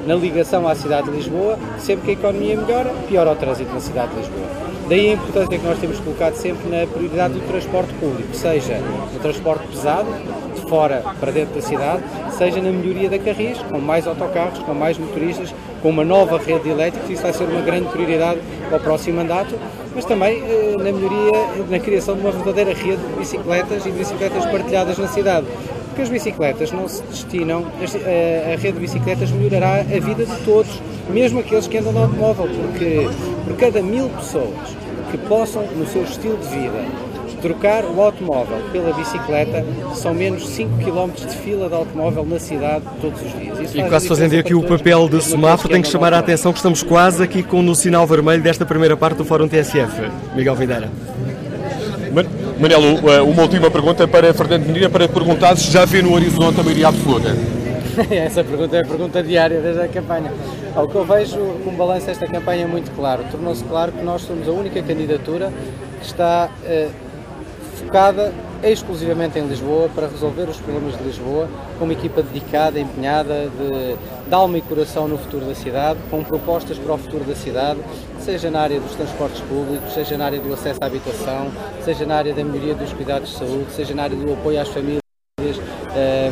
na ligação à cidade de Lisboa, sempre que a economia melhora, piora o trânsito na cidade de Lisboa. Daí a importância que nós temos colocado sempre na prioridade do transporte público, seja no transporte pesado, de fora para dentro da cidade, seja na melhoria da Carris, com mais autocarros, com mais motoristas, com uma nova rede elétrica, isso vai ser uma grande prioridade para o próximo mandato, mas também eh, na melhoria, na criação de uma verdadeira rede de bicicletas e de bicicletas partilhadas na cidade. Porque as bicicletas não se destinam, a, rede de bicicletas melhorará a vida de todos, mesmo aqueles que andam no automóvel, porque por cada mil pessoas que possam, no seu estilo de vida, trocar o automóvel pela bicicleta, são menos 5 km de fila de automóvel na cidade todos os dias. Isso e quase fazendo aqui o papel de semáforo, tem que chamar a atenção que estamos quase aqui com no sinal vermelho desta primeira parte do Fórum TSF. Miguel Videira. Manelo, eh, uma última pergunta para Fernando Medina, para perguntar se já vê no horizonte a maioria absoluta. Essa pergunta é a pergunta diária desde a campanha. O que eu vejo como balanço desta campanha é muito claro. Tornou-se claro que nós somos a única candidatura que está eh, focada exclusivamente em Lisboa para resolver os problemas de Lisboa, com uma equipa dedicada, empenhada, de, de alma e coração no futuro da cidade, com propostas para o futuro da cidade, seja na área dos transportes públicos, seja na área do acesso à habitação, seja na área da melhoria dos cuidados de saúde, seja na área do apoio às famílias. Eh,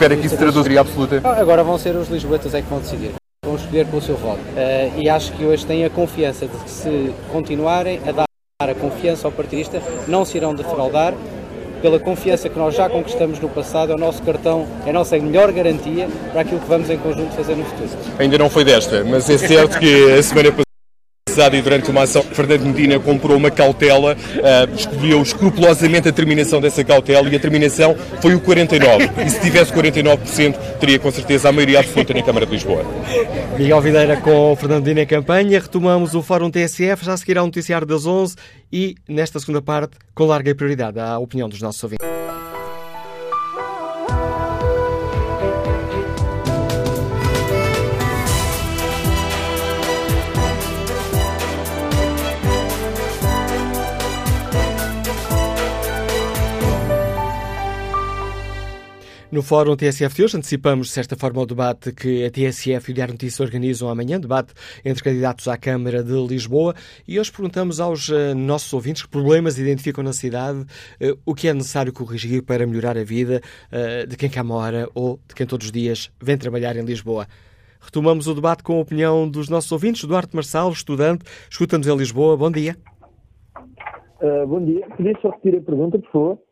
Espera que isso traduziria absoluta. Ah, agora vão ser os lisboetas é que vão decidir vão escolher pelo seu voto. Uh, e acho que hoje têm a confiança de que se continuarem a dar a confiança ao partidista, não se irão defraudar. Pela confiança que nós já conquistamos no passado, é o nosso cartão, é a nossa melhor garantia para aquilo que vamos em conjunto fazer no futuro. Ainda não foi desta, mas é certo que a semana passada e durante uma ação, Fernando Medina comprou uma cautela, uh, escolheu escrupulosamente a terminação dessa cautela e a terminação foi o 49%. E se tivesse 49%, teria com certeza a maioria absoluta na Câmara de Lisboa. Miguel Videira com o Fernando Medina em campanha. Retomamos o Fórum TSF, já seguirá o noticiário das 11 e, nesta segunda parte, com larga prioridade à opinião dos nossos ouvintes. No Fórum TSF de hoje antecipamos, de certa forma, o debate que a TSF e o Diário Notícias organizam amanhã, debate entre candidatos à Câmara de Lisboa, e hoje perguntamos aos uh, nossos ouvintes que problemas identificam na cidade, uh, o que é necessário corrigir para melhorar a vida uh, de quem cá mora ou de quem todos os dias vem trabalhar em Lisboa. Retomamos o debate com a opinião dos nossos ouvintes. Duarte Marçal, estudante, escuta-nos em Lisboa. Bom dia. bom dia. Podia só repetir a pergunta, por favor?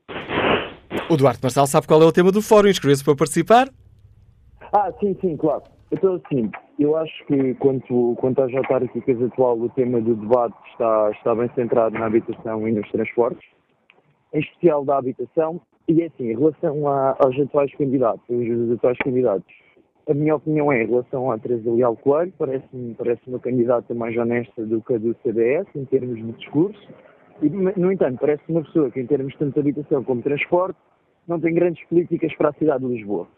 O Duarte Marçal sabe qual é o tema do fórum, inscreveu-se para participar? Ah, sim, sim, claro. Então, assim, eu acho que quanto, quanto às autárquicas atual, o tema do debate está, está bem centrado na habitação e nos transportes, em especial da habitação, e é assim, em relação a, aos atuais candidatos, os atuais candidatos, a minha opinião é, em relação à Teresa Leal Coelho, parece-me parece uma candidata mais honesta do que a do CDS, em termos de discurso, e, no entanto, parece uma pessoa que, em termos tanto de habitação como de transporte, não tem grandes políticas para a cidade de Lisboa.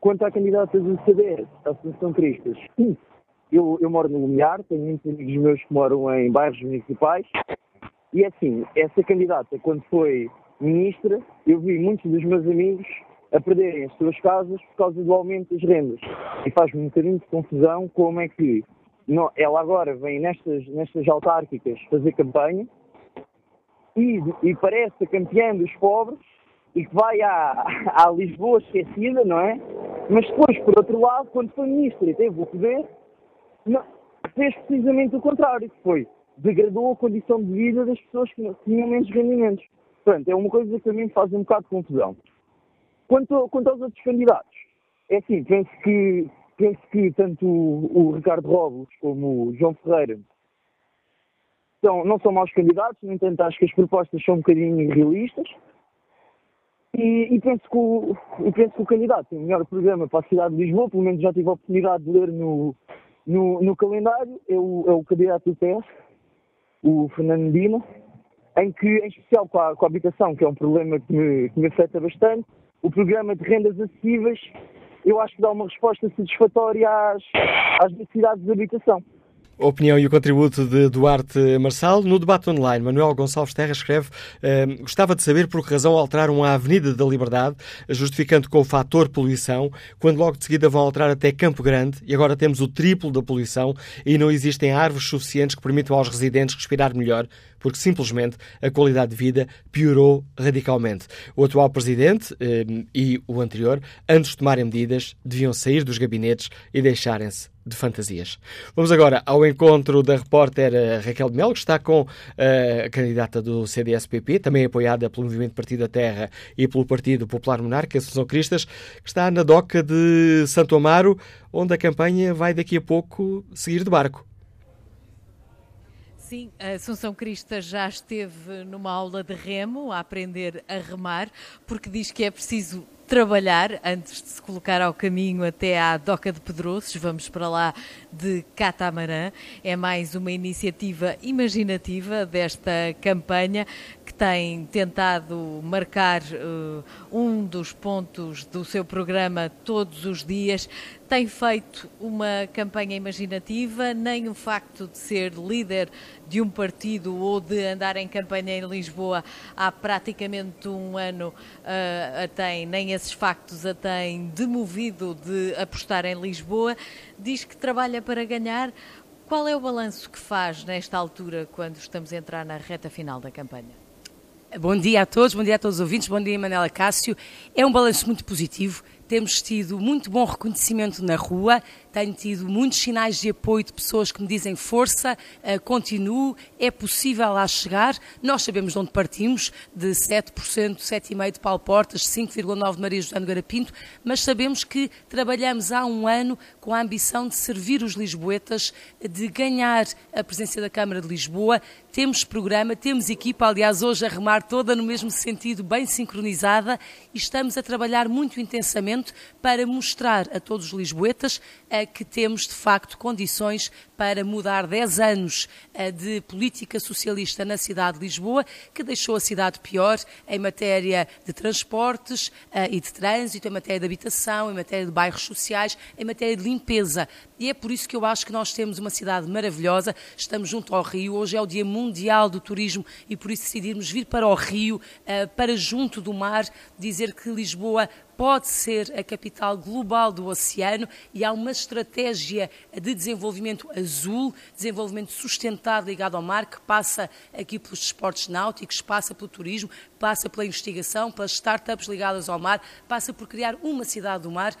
Quanto à candidata do CDS, a Associação Cristas, eu, eu moro no Lumiar, tenho muitos amigos meus que moram em bairros municipais, e é assim, essa candidata, quando foi ministra, eu vi muitos dos meus amigos a perderem as suas casas por causa do aumento das rendas. E faz-me um bocadinho de confusão como é que não, ela agora vem nestas, nestas autárquicas fazer campanha e, e parece a campeã dos pobres e que vai à, à Lisboa esquecida, não é? Mas depois, por outro lado, quando foi ministra e teve o poder, fez precisamente o contrário, que foi degradou a condição de vida das pessoas que tinham menos rendimentos. Portanto, é uma coisa que a mim faz um bocado de confusão. Quanto, quanto aos outros candidatos, é assim, penso que, penso que tanto o, o Ricardo Robles como o João Ferreira são, não são maus candidatos, no entanto acho que as propostas são um bocadinho irrealistas. E, e penso, que o, e penso que o candidato tem o melhor programa para a cidade de Lisboa, pelo menos já tive a oportunidade de ler no, no, no calendário, é o, é o candidato do PS, o Fernando Medina, em que, em especial com a, com a habitação, que é um problema que me, que me afeta bastante, o programa de rendas acessíveis, eu acho que dá uma resposta satisfatória às, às necessidades de habitação. Opinião e o contributo de Duarte Marçal. No debate online, Manuel Gonçalves Terra escreve eh, gostava de saber por que razão alteraram a Avenida da Liberdade, justificando com o fator poluição, quando logo de seguida vão alterar até Campo Grande e agora temos o triplo da poluição e não existem árvores suficientes que permitam aos residentes respirar melhor, porque simplesmente a qualidade de vida piorou radicalmente. O atual presidente eh, e o anterior, antes de tomarem medidas, deviam sair dos gabinetes e deixarem-se de fantasias. Vamos agora ao encontro da repórter eh, Raquel de Melo, que está com eh, a candidata do CDS-PP, também apoiada pelo Movimento Partido da Terra e pelo Partido Popular Monarca, Assunção Cristas, que está na doca de Santo Amaro, onde a campanha vai daqui a pouco seguir de barco. Sim, a Assunção Crista já esteve numa aula de remo a aprender a remar, porque diz que é preciso trabalhar antes de se colocar ao caminho até à Doca de Pedroços. Vamos para lá de catamarã. É mais uma iniciativa imaginativa desta campanha tem tentado marcar uh, um dos pontos do seu programa todos os dias. Tem feito uma campanha imaginativa, nem o facto de ser líder de um partido ou de andar em campanha em Lisboa há praticamente um ano uh, a tem, nem esses factos a têm demovido de apostar em Lisboa. Diz que trabalha para ganhar. Qual é o balanço que faz nesta altura, quando estamos a entrar na reta final da campanha? Bom dia a todos, bom dia a todos os ouvintes, bom dia Manela Cássio. É um balanço muito positivo. Temos tido muito bom reconhecimento na rua, tenho tido muitos sinais de apoio de pessoas que me dizem força, uh, continuo, é possível lá chegar. Nós sabemos de onde partimos, de 7%, 7,5% de Paulo Portas, 5,9% de Maria José Nogueira Pinto, mas sabemos que trabalhamos há um ano com a ambição de servir os lisboetas, de ganhar a presença da Câmara de Lisboa. Temos programa, temos equipa, aliás, hoje a remar toda no mesmo sentido, bem sincronizada, e estamos a trabalhar muito intensamente para mostrar a todos os lisboetas uh, que temos, de facto, condições para mudar 10 anos de política socialista na cidade de Lisboa, que deixou a cidade pior em matéria de transportes eh, e de trânsito, em matéria de habitação, em matéria de bairros sociais, em matéria de limpeza. E é por isso que eu acho que nós temos uma cidade maravilhosa, estamos junto ao Rio, hoje é o Dia Mundial do Turismo e por isso decidimos vir para o Rio, eh, para junto do mar, dizer que Lisboa pode ser a capital global do oceano e há uma estratégia de desenvolvimento azul, desenvolvimento sustentado ligado ao mar, que passa aqui pelos esportes náuticos, passa pelo turismo, passa pela investigação, pelas startups ligadas ao mar, passa por criar uma cidade do mar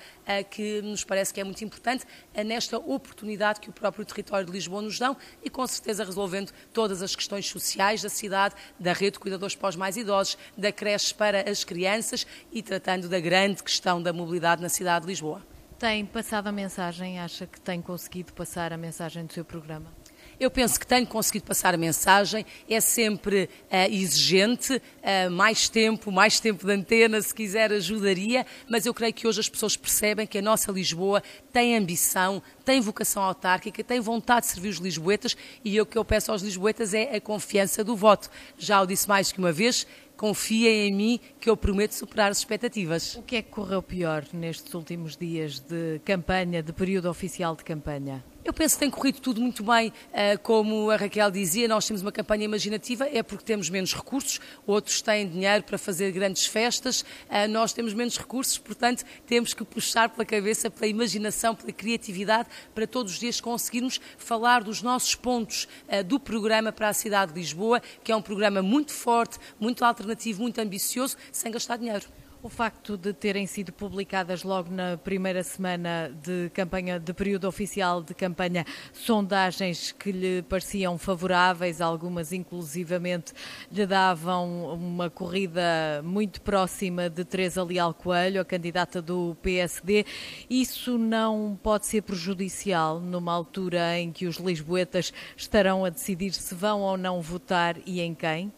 que nos parece que é muito importante nesta oportunidade que o próprio território de Lisboa nos dão e com certeza resolvendo todas as questões sociais da cidade, da rede de cuidadores para os mais idosos, da creche para as crianças e tratando da grande questão da mobilidade na cidade de Lisboa. Tem passado a mensagem, acha que tem conseguido passar a mensagem do seu programa? Eu penso que tenho conseguido passar a mensagem, é sempre uh, exigente, uh, mais tempo, mais tempo de antena, se quiser, ajudaria, mas eu creio que hoje as pessoas percebem que a nossa Lisboa tem ambição, tem vocação autárquica, tem vontade de servir os lisboetas e o que eu peço aos lisboetas é a confiança do voto. Já o disse mais que uma vez, confiem em mim que eu prometo superar as expectativas. O que é que correu pior nestes últimos dias de campanha, de período oficial de campanha? Eu penso que tem corrido tudo muito bem. Uh, como a Raquel dizia, nós temos uma campanha imaginativa, é porque temos menos recursos, outros têm dinheiro para fazer grandes festas, uh, nós temos menos recursos, portanto, temos que puxar pela cabeça, pela imaginação, pela criatividade, para todos os dias conseguirmos falar dos nossos pontos uh, do programa para a cidade de Lisboa, que é um programa muito forte, muito alternativo, muito ambicioso, sem gastar dinheiro. O facto de terem sido publicadas logo na primeira semana de campanha, de período oficial de campanha, sondagens que lhe pareciam favoráveis, algumas inclusivamente lhe davam uma corrida muito próxima de Teresa Leal Coelho, a candidata do PSD, isso não pode ser prejudicial numa altura em que os lisboetas estarão a decidir se vão ou não votar e em quem?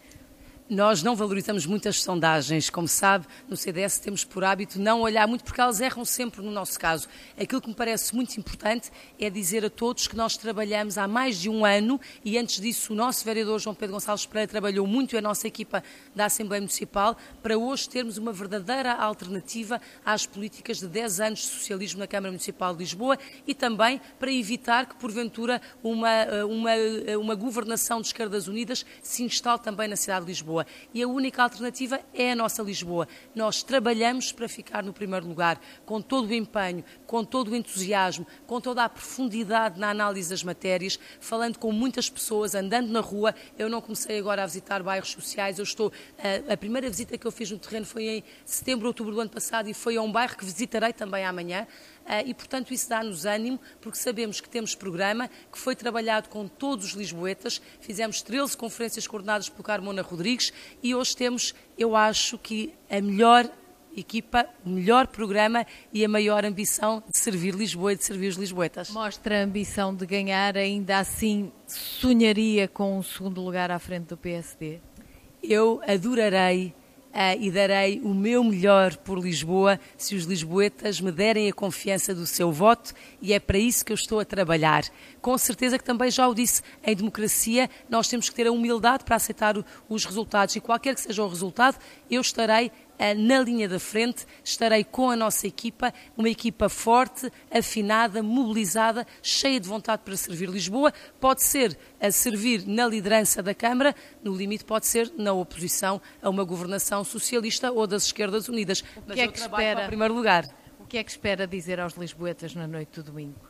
Nós não valorizamos muitas sondagens, como sabe, no CDS temos por hábito não olhar muito porque elas erram sempre no nosso caso. Aquilo que me parece muito importante é dizer a todos que nós trabalhamos há mais de um ano e antes disso o nosso vereador João Pedro Gonçalves Pereira trabalhou muito e a nossa equipa da Assembleia Municipal para hoje termos uma verdadeira alternativa às políticas de 10 anos de socialismo na Câmara Municipal de Lisboa e também para evitar que porventura uma, uma, uma governação de esquerdas unidas se instale também na cidade de Lisboa. Lisboa. E a única alternativa é a nossa Lisboa. Nós trabalhamos para ficar no primeiro lugar, com todo o empenho, com todo o entusiasmo, com toda a profundidade na análise das matérias, falando com muitas pessoas, andando na rua. Eu não comecei agora a visitar bairros sociais, eu estou. A, a primeira visita que eu fiz no terreno foi em setembro, outubro do ano passado e foi a um bairro que visitarei também amanhã. Ah, e, portanto, isso dá-nos ânimo, porque sabemos que temos programa que foi trabalhado com todos os lisboetas, fizemos 13 conferências coordenadas pelo Carmona Rodrigues e hoje temos, eu acho que a melhor equipa, o melhor programa e a maior ambição de servir Lisboa e de servir os lisboetas. Mostra a ambição de ganhar, ainda assim sonharia com um segundo lugar à frente do PSD? Eu adorarei e darei o meu melhor por Lisboa se os lisboetas me derem a confiança do seu voto e é para isso que eu estou a trabalhar. Com certeza que também já o disse, em democracia nós temos que ter a humildade para aceitar os resultados e qualquer que seja o resultado, eu estarei na linha da frente, estarei com a nossa equipa, uma equipa forte, afinada, mobilizada, cheia de vontade para servir Lisboa. Pode ser a servir na liderança da Câmara, no limite pode ser na oposição a uma governação socialista ou das esquerdas unidas. O que Mas é que espera? Em primeiro lugar. O que é que espera dizer aos lisboetas na noite do domingo?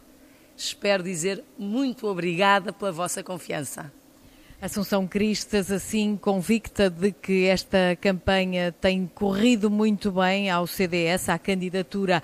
Espero dizer muito obrigada pela vossa confiança. Assunção Cristas, assim convicta de que esta campanha tem corrido muito bem ao CDS, à candidatura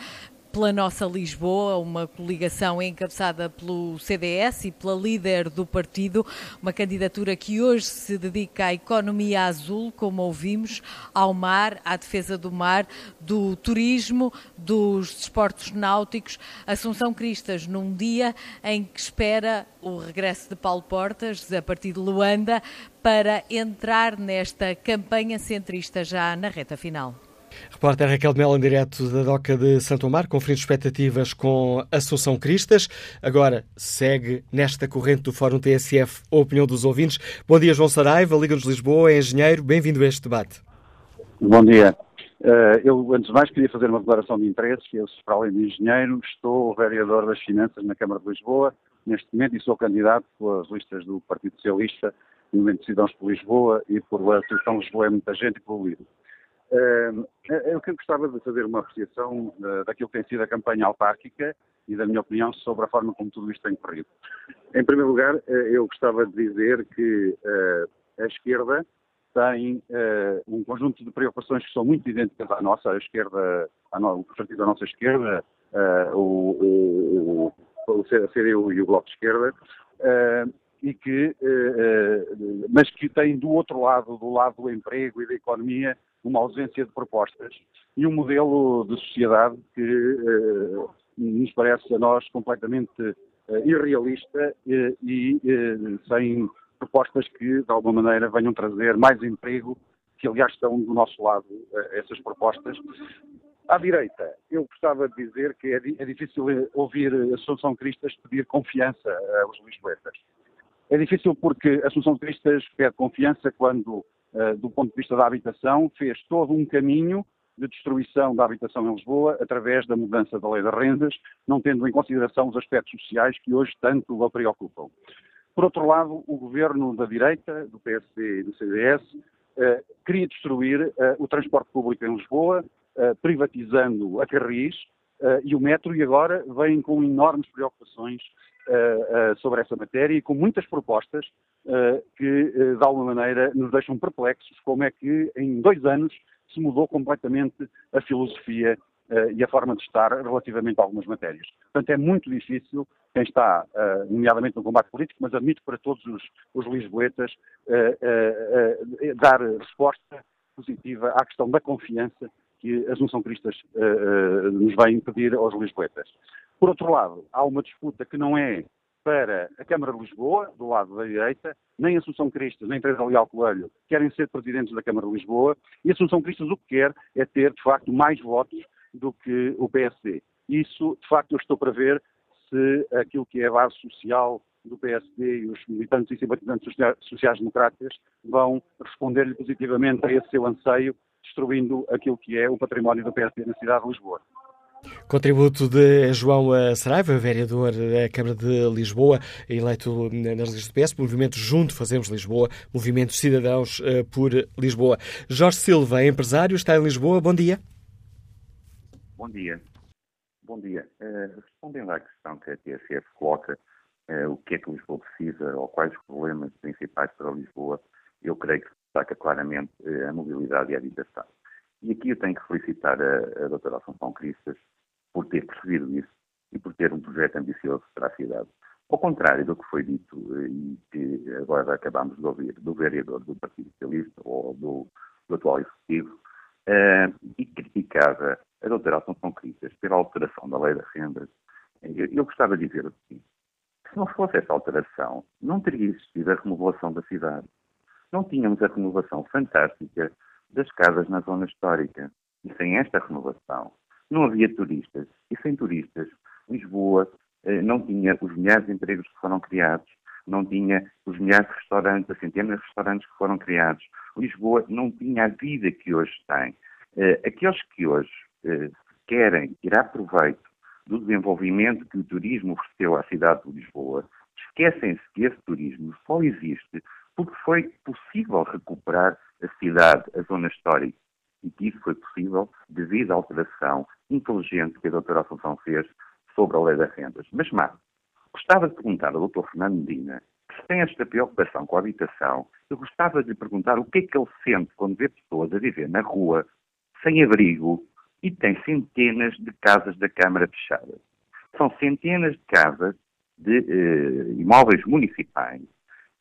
pela Nossa Lisboa, uma coligação encabeçada pelo CDS e pela líder do partido, uma candidatura que hoje se dedica à economia azul, como ouvimos, ao mar, à defesa do mar, do turismo, dos desportos náuticos. Assunção Cristas, num dia em que espera o regresso de Paulo Portas, a partir de Luanda, para entrar nesta campanha centrista já na reta final. Repórter Raquel de Melo, em direto da DOCA de Santo Amar, conferindo expectativas com Assunção Cristas. Agora segue nesta corrente do Fórum TSF a opinião dos ouvintes. Bom dia, João Saraiva, Liga-nos Lisboa, é engenheiro. Bem-vindo a este debate. Bom dia. Eh, eu, antes de mais, queria fazer uma declaração de interesse. Eu, para além de engenheiro, estou vereador das Finanças na Câmara de Lisboa, neste momento, e sou candidato pelas listas do Partido Socialista, no momento de Cidadãos por Lisboa e por a Associação Lisboa é muita gente e pelo LIDO. Eu gostava de fazer uma apreciação daquilo que tem sido a campanha autárquica e da minha opinião sobre a forma como tudo isto tem corrido. Em primeiro lugar, eh, eu gostava de dizer que eh, a esquerda tem um conjunto de preocupações que são muito idênticas à nossa, a esquerda, o partido da nossa esquerda, o, o, CDU e o Bloco de Esquerda, e que, mas que tem do outro lado, do lado do emprego e da economia, uma ausência de propostas e um modelo de sociedade que uh, nos parece a nós completamente uh, irrealista uh, e sem propostas que, de alguma maneira, venham trazer mais emprego, que aliás estão do nosso lado essas propostas. À direita, eu gostava de dizer que é, é difícil ouvir Assunção Cristas pedir confiança aos lisboetas. É difícil porque Assunção Cristas pede confiança quando eh, do ponto de vista da habitação, fez todo um caminho de destruição da habitação em Lisboa através da mudança da lei das rendas, não tendo em consideração os aspectos sociais que hoje tanto a preocupam. Por outro lado, o governo da direita, do PSD e do CDS, eh, queria destruir eh, o transporte público em Lisboa, eh, privatizando a Carris eh, e o metro, e agora vem com enormes preocupações sobre essa matéria e com muitas propostas uh, que, de alguma maneira, nos deixam perplexos como é que em dois anos se mudou completamente a filosofia e a forma de estar relativamente a algumas matérias. Portanto, é muito difícil quem está, nomeadamente no combate político, mas admito para todos os, os lisboetas, dar resposta positiva à questão da confiança que as Assunção Cristas nos vai impedir aos lisboetas. Por outro lado, há uma disputa que não é para a Câmara de Lisboa, do lado da direita, nem Assunção Cristas, nem Teresa Leal Coelho querem ser presidentes da Câmara de Lisboa, e Assunção Cristas o que quer é ter, de facto, mais votos do que o PSD. Isso, de facto, eu estou para ver se aquilo que é a base social do PSD e os militantes e simpatizantes sociais-democratas vão responder-lhe positivamente a esse seu anseio, destruindo aquilo que é o património do PSD na cidade de Lisboa. Contributo de João Saraiva, vereador da Câmara de Lisboa, eleito nas listas do PS, Movimento Junto Fazemos Lisboa, Movimento Cidadãos eh, por Lisboa. Jorge Silva, empresário, está em Lisboa. Bom dia. Bom dia. Bom dia. Uh, respondendo à questão que a TSF coloca, uh, o que é que Lisboa precisa ou quais os problemas principais para Lisboa, eu creio que destaca claramente uh, a mobilidade e a habitação. E aqui eu tenho que felicitar a, a doutora Assunção Cristas por ter percebido isso e por ter um projeto ambicioso para a cidade. Ao contrário do que foi dito e que agora acabamos de ouvir do vereador do Partido Socialista ou do, do atual Executivo, uh, e criticava a doutora Assunção Cristas pela alteração da lei das rendas, eu, eu gostava de dizer o seguinte. Se não fosse essa alteração, não teria existido a remodelação da cidade. Não tínhamos a renovação fantástica das casas na zona histórica. E sem esta renovação, não havia turistas. E sem turistas, Lisboa eh, não tinha os milhares de empregos que foram criados, não tinha os milhares de restaurantes, as centenas de restaurantes que foram criados. Lisboa não tinha a vida que hoje tem. Eh, aqueles que hoje eh, querem tirar proveito do desenvolvimento que o turismo ofereceu à cidade de Lisboa, esquecem-se que esse turismo só existe porque foi possível recuperar a cidade, a zona histórica, e que isso foi possível devido à alteração inteligente que a doutora Assunção fez sobre a lei das rendas. Mas, Marco, gostava de perguntar ao doutor Fernando Medina, que tem esta preocupação com a habitação, eu gostava de lhe perguntar o que é que ele sente quando vê pessoas a viver na rua, sem abrigo, e tem centenas de casas da Câmara fechadas. São centenas de casas de eh, imóveis municipais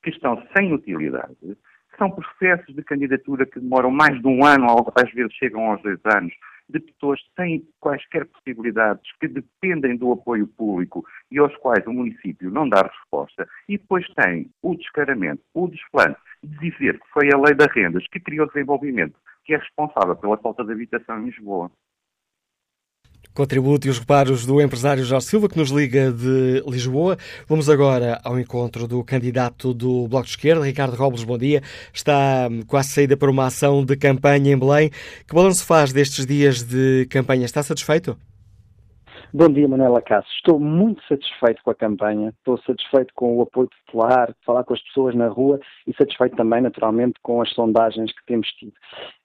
que estão sem utilidade, são processos de candidatura que demoram mais de um ano, às vezes chegam aos dois anos, de pessoas sem quaisquer possibilidades, que dependem do apoio público e aos quais o município não dá resposta, e depois tem o descaramento, o desplante de dizer que foi a lei das rendas que criou desenvolvimento, que é responsável pela falta de habitação em Lisboa. Contributo e os reparos do empresário Jorge Silva, que nos liga de Lisboa. Vamos agora ao encontro do candidato do Bloco de Esquerda, Ricardo Robles, bom dia. Está hum, quase saída para uma ação de campanha em Belém. Que balanço faz destes dias de campanha? Está satisfeito? Bom dia, Manuela Cássio. Estou muito satisfeito com a campanha, estou satisfeito com o apoio popular, falar com as pessoas na rua e satisfeito também, naturalmente, com as sondagens que temos tido.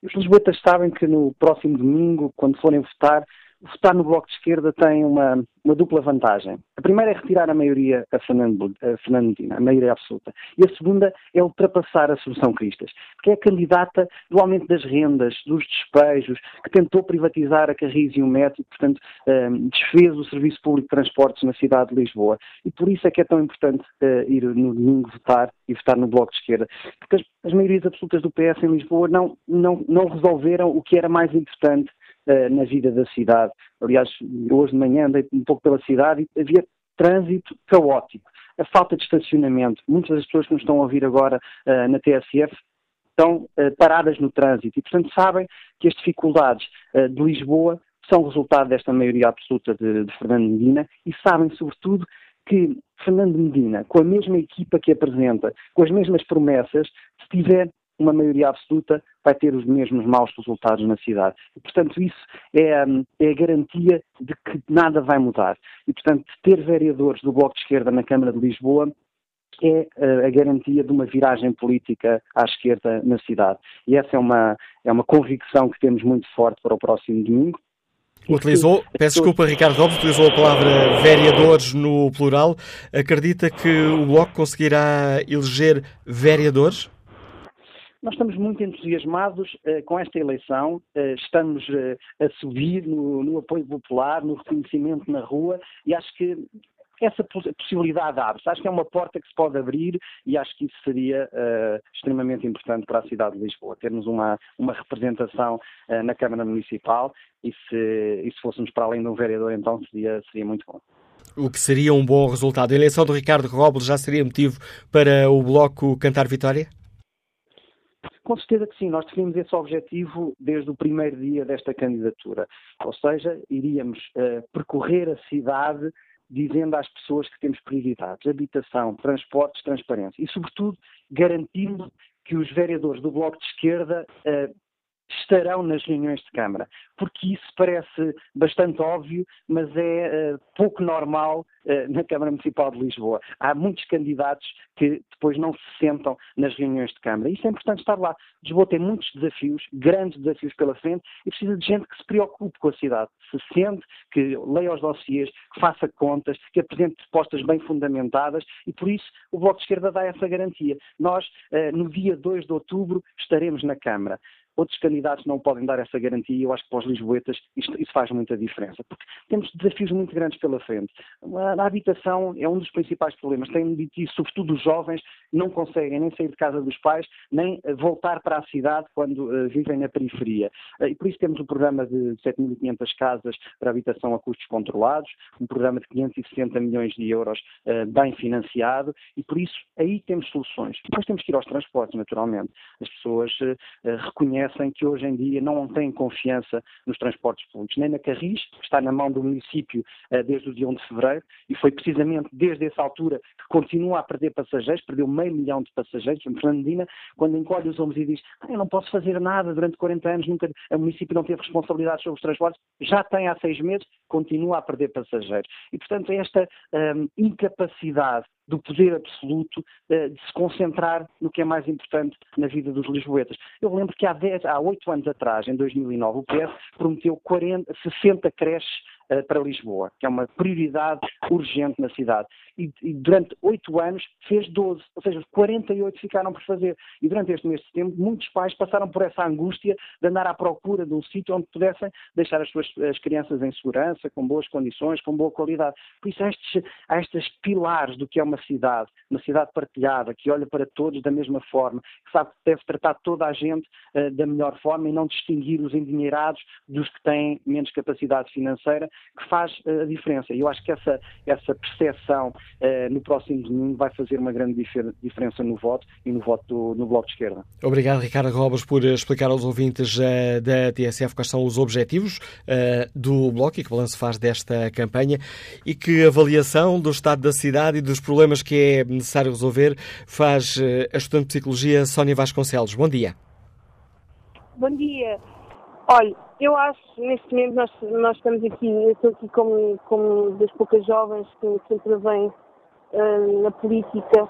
Os lisboetas sabem que no próximo domingo, quando forem votar, votar no Bloco de Esquerda tem uma, uma dupla vantagem. A primeira é retirar a maioria a Fernando, a Medina, a maioria absoluta. E a segunda é ultrapassar a Solução Cristas, que é a candidata do aumento das rendas, dos despejos, que tentou privatizar a Carris e o Metro e, portanto, um, desfez o Serviço Público de Transportes na cidade de Lisboa. E por isso é que é tão importante uh, ir no domingo votar e votar no Bloco de Esquerda. Porque as, as maiorias absolutas do PS em Lisboa não, não, não resolveram o que era mais importante uh, na vida da cidade. Aliás, hoje de manhã andei um pouco pela cidade e havia trânsito caótico. A falta de estacionamento. Muitas das pessoas que nos estão a ouvir agora uh, na TSF estão uh, paradas no trânsito e, portanto, sabem que as dificuldades de Lisboa são resultado desta maioria absoluta de, de Fernando Medina e sabem, sobretudo, que Fernando Medina, com a mesma equipa que apresenta, com as mesmas promessas, se tiver uma maioria absoluta vai ter os mesmos maus resultados na cidade. E, portanto, isso é, hum, é a garantia de que nada vai mudar. E, portanto, ter vereadores do Bloco de Esquerda na Câmara de Lisboa é uh, a garantia de uma viragem política à esquerda na cidade. E essa é uma, é uma convicção que temos muito forte para o próximo domingo. Utilizou, peço desculpa, Ricardo Robles, utilizou a palavra vereadores no plural. Acredita que o Bloco conseguirá eleger vereadores? Nós estamos muito entusiasmados uh, com esta eleição, uh, estamos uh, a subir no, no, apoio popular, no reconhecimento na rua e acho que essa possibilidade abre-se. Acho que é uma porta que se pode abrir e acho que isso seria extremamente importante para a cidade de Lisboa, termos uma, uma representação na Câmara Municipal e se, e se fôssemos para além de um vereador então seria, seria muito bom o que seria um bom resultado. A eleição do Ricardo Robles já seria motivo para o Bloco cantar vitória? Com certeza que sim, nós definimos esse objetivo desde o primeiro dia desta candidatura. Ou seja, iríamos uh, percorrer a cidade dizendo às pessoas que temos prioridades, habitação, transportes, transparência e, sobretudo, garantindo que os vereadores do Bloco de Esquerda uh, estarão nas reuniões de Câmara, porque isso parece bastante óbvio, mas é uh, pouco normal uh, na Câmara Municipal de Lisboa. Há muitos candidatos que depois não se sentam nas reuniões de Câmara. Isso é importante estar lá. Lisboa tem muitos desafios, grandes desafios pela frente, e precisa de gente que se preocupe com a cidade, se sente, que leia os dossiês, que faça contas, que apresente propostas bem fundamentadas, e por isso o Bloco de Esquerda dá essa garantia. Nós, uh, no dia 2 de outubro, estaremos na Câmara. Outros candidatos não podem dar essa garantia e eu acho que para os lisboetas isto, isso faz muita diferença, porque temos desafios muito grandes pela frente. A, habitação é um dos principais problemas. Tenho dito isso, sobretudo os jovens não conseguem nem sair de casa dos pais, nem voltar para a cidade quando uh, vivem na periferia. Uh, e por isso temos um programa de 7.500 casas para habitação a custos controlados, um programa de 560 milhões de euros uh, bem financiado, e por isso aí temos soluções. Depois temos que ir aos transportes, naturalmente. As pessoas reconhecem que hoje em dia não têm confiança nos transportes públicos, nem na Carris, que está na mão do município uh, desde o dia 1 de fevereiro, e foi precisamente desde essa altura que continua a perder passageiros, perdeu meio milhão de passageiros, em Fernandina, quando encolhe os ombros e diz ah, eu não posso fazer nada durante 40 anos, nunca, o município não teve responsabilidade sobre os transportes, já tem há seis meses, continua a perder passageiros. E, portanto, esta um, incapacidade do poder absoluto uh, de se concentrar no que é mais importante na vida dos lisboetas. Eu lembro que há, 10, há 8 anos atrás, em 2009, o PS prometeu 40, 60 creches para Lisboa, que é uma prioridade urgente na cidade. E, e durante oito anos fez 12, ou seja, 48 ficaram por fazer. E durante este mês de setembro, muitos pais passaram por essa angústia de andar à procura de um sítio onde pudessem deixar as suas as crianças em segurança, com boas condições, com boa qualidade. Por isso, há estes, há estes pilares do que é uma cidade, uma cidade partilhada, que olha para todos da mesma forma, que sabe que deve tratar toda a gente uh, da melhor forma e não distinguir os endinheirados dos que têm menos capacidade financeira, que faz uh, a diferença. E eu acho que essa, essa percepção uh, no próximo domingo vai fazer uma grande difer diferença no voto e no voto do, no Bloco de Esquerda. Obrigado, Ricardo Robes, por explicar aos ouvintes da TSF quais são os objetivos do Bloco e que balanço faz desta campanha e que avaliação do estado da cidade e dos problemas que é necessário resolver faz a estudante de Psicologia Sónia Vasconcelos. Bom dia. Bom dia. Olha, eu acho, neste momento, nós, nós estamos aqui, eu estou aqui como, como das poucas jovens que, que intervêm uh, na política.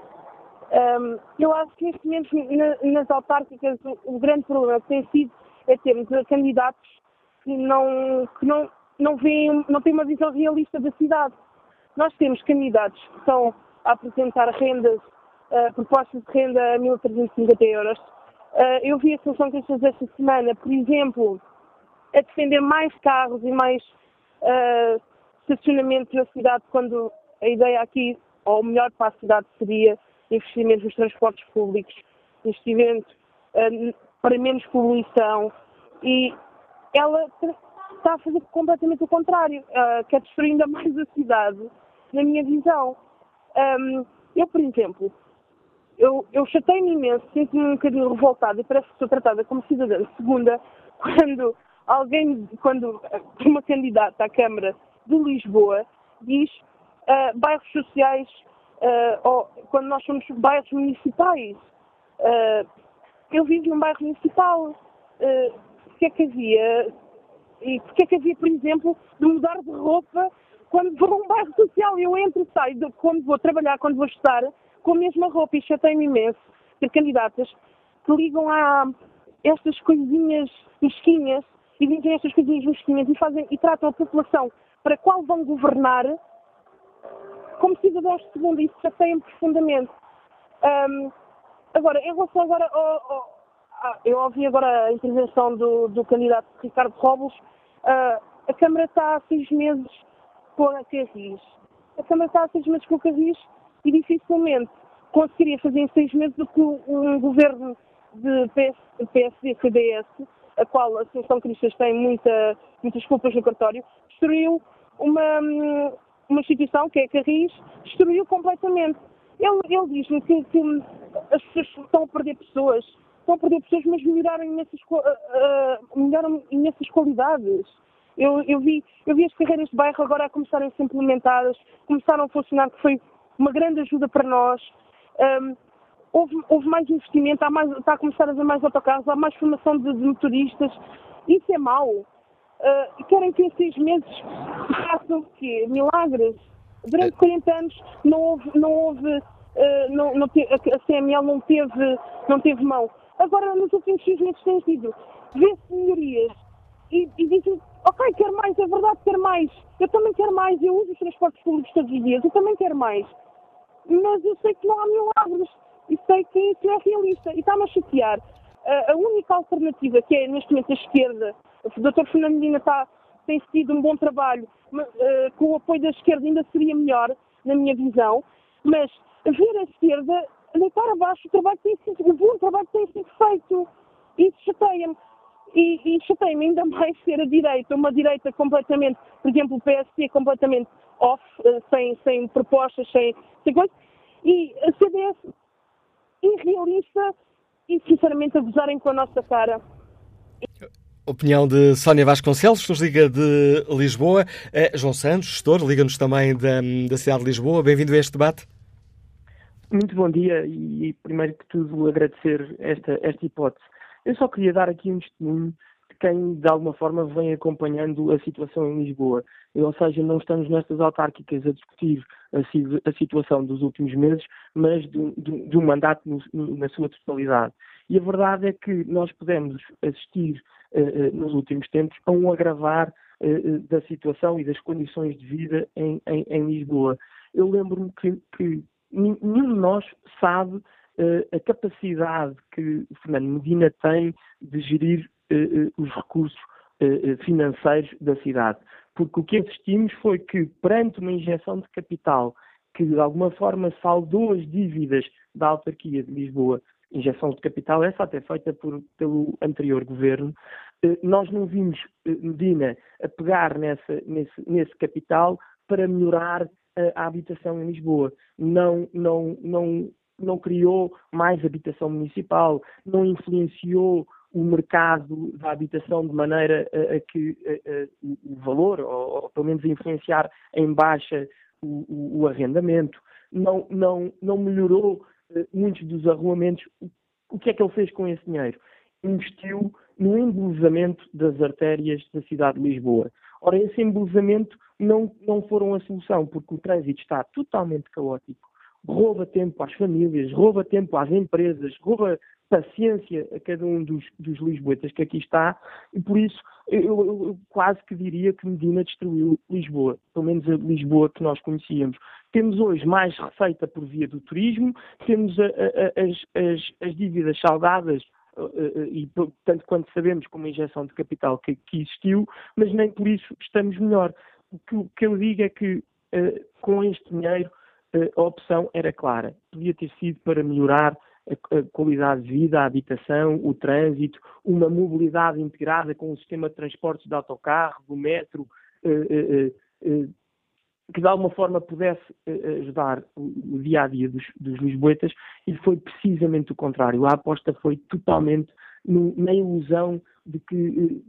Um, eu acho que neste momento, na, nas autárquicas, o, o, grande problema que tem sido é termos candidatos que não, que não, não, veem, não têm uma visão realista da cidade. Nós temos candidatos que estão a apresentar rendas, uh, propostas de renda a 1.350 euros. Uh, eu vi a solução que eles esta semana, por exemplo, a defender mais carros e mais uh, na cidade, quando a ideia aqui, ou melhor para a cidade, seria investimento nos transportes públicos, investimento uh, para menos poluição. E ela está a fazer completamente o contrário, uh, quer destruir ainda mais a cidade, na minha visão. Um, eu, por exemplo, eu, eu chatei-me imenso, sinto-me um bocadinho revoltada e parece que sou tratada como cidadã segunda quando alguém, quando uma candidata à Câmara de Lisboa diz uh, bairros sociais, uh, ou quando nós somos bairros municipais. Uh, eu vivo num bairro municipal. O que é que havia? E porque é que havia, por exemplo, de mudar de roupa quando vou a um bairro social? Eu entro e saio, de, quando vou trabalhar, quando vou estudar, com a mesma roupa. E chatei-me imenso ter candidatas que ligam a estas coisinhas mesquinhas e dizem estas coisinhas mesquinhas e, fazem, e tratam a população para a qual vão governar como cidadãos de segunda. Isso já tem profundamente. Um, agora, em relação agora ao, ao, eu ouvi agora a intervenção do, do candidato Ricardo Robles. Uh, a Câmara está há seis meses com a Carris. A Câmara está há seis meses com a Carris e dificilmente conseguiria fazer em seis meses o que um governo de PS, PSD CDS, a qual a Associação Cristas tem muita, muitas culpas no cartório, destruiu uma, uma instituição, que é Carris, destruiu completamente. Ele, ele diz-me que, que, as pessoas estão a perder pessoas, estão a perder pessoas, mas melhoraram imensas, uh, melhoraram imensas qualidades. Eu, eu, vi, eu vi as carreiras de bairro agora a começarem a ser implementadas, começaram a funcionar, que foi uma grande ajuda para nós. Um, houve, houve, mais investimento, há mais, está a começar a haver mais autocarros, há mais formação de, de motoristas. Isso é mau. Uh, querem que em seis meses façam o quê? Milagres. Durante 40 anos não houve, não houve uh, não, não te, a CML não teve, não teve mão. Agora, nos últimos seis meses tem sido. Vê-se melhorias e, e dizem, ok, quero mais, é verdade, quero mais. Eu também quero mais, eu uso os transportes públicos todos os dias, eu também quero mais. Mas eu sei que não há milagres e sei que isso é realista e está-me a chatear. A, a única alternativa que é neste momento a esquerda, o Dr. Fernando Medina está, tem tido um bom trabalho, mas, uh, com o apoio da esquerda ainda seria melhor, na minha visão, mas ver a esquerda deitar abaixo o trabalho que tem sido, o bom trabalho que tem sido feito. Isso chateia-me. E, e chateia-me ainda mais ser a direita, uma direita completamente, por exemplo, o PSD completamente off, eh, sem, sem propostas, sem, sem coisa, e a CDS irrealista e sinceramente a gozarem com a nossa cara. Opinião de Sónia Vasconcelos, que nos liga de Lisboa. Uh, João Santos, gestor, liga-nos também da, da cidade de Lisboa. Bem-vindo a este debate. Muito bom dia e, primeiro que tudo, agradecer esta, esta hipótese. Eu só queria dar aqui um testemunho quem, de alguma forma, vem acompanhando a situação em Lisboa. Ou seja, não estamos nestas autárquicas a discutir a, situação dos últimos meses, mas de, de, de um mandato no, na sua totalidade. E a verdade é que nós podemos assistir uh, nos últimos tempos a um agravar uh, da situação e das condições de vida em, em, em Lisboa. Eu lembro-me que, que nenhum de nós sabe a capacidade que Fernando Medina tem de gerir os recursos financeiros da cidade. Porque o que assistimos foi que, perante uma injeção de capital que de alguma forma saldou as dívidas da autarquia de Lisboa, injeção de capital essa até feita por, pelo anterior governo, nós não vimos Medina a pegar nessa, nesse, nesse capital para melhorar a habitação em Lisboa. Não, não, não, não criou mais habitação municipal, não influenciou o mercado da habitação de maneira a, a que a, o valor, ou, ou, pelo menos influenciar em baixa o, o, o arrendamento, não, não, não melhorou uh, muitos dos arruamentos. O que é que ele fez com esse dinheiro? Investiu no embelezamento das artérias da cidade de Lisboa. Ora, esse embelezamento não, não foram a solução, porque o trânsito está totalmente caótico, rouba tempo às famílias, rouba tempo às empresas, rouba paciência a cada um dos, dos lisboetas que aqui está, e por isso eu, eu, eu, quase que diria que Medina destruiu Lisboa, pelo menos a Lisboa que nós conhecíamos. Temos hoje mais receita por via do turismo, temos a, a, as, as, as dívidas salgadas eh, e tanto quanto sabemos como a injeção de capital que, que existiu, mas nem por isso estamos melhor. O que, o que eu digo é que uh, com este dinheiro uh, a opção era clara. Podia ter sido para melhorar a, qualidade de vida, a habitação, o trânsito, uma mobilidade integrada com o sistema de transportes de autocarro, do metro, uh, que de alguma forma pudesse ajudar o, dia a dia dos, dos lisboetas e foi precisamente o contrário. A aposta foi totalmente na ilusão de que,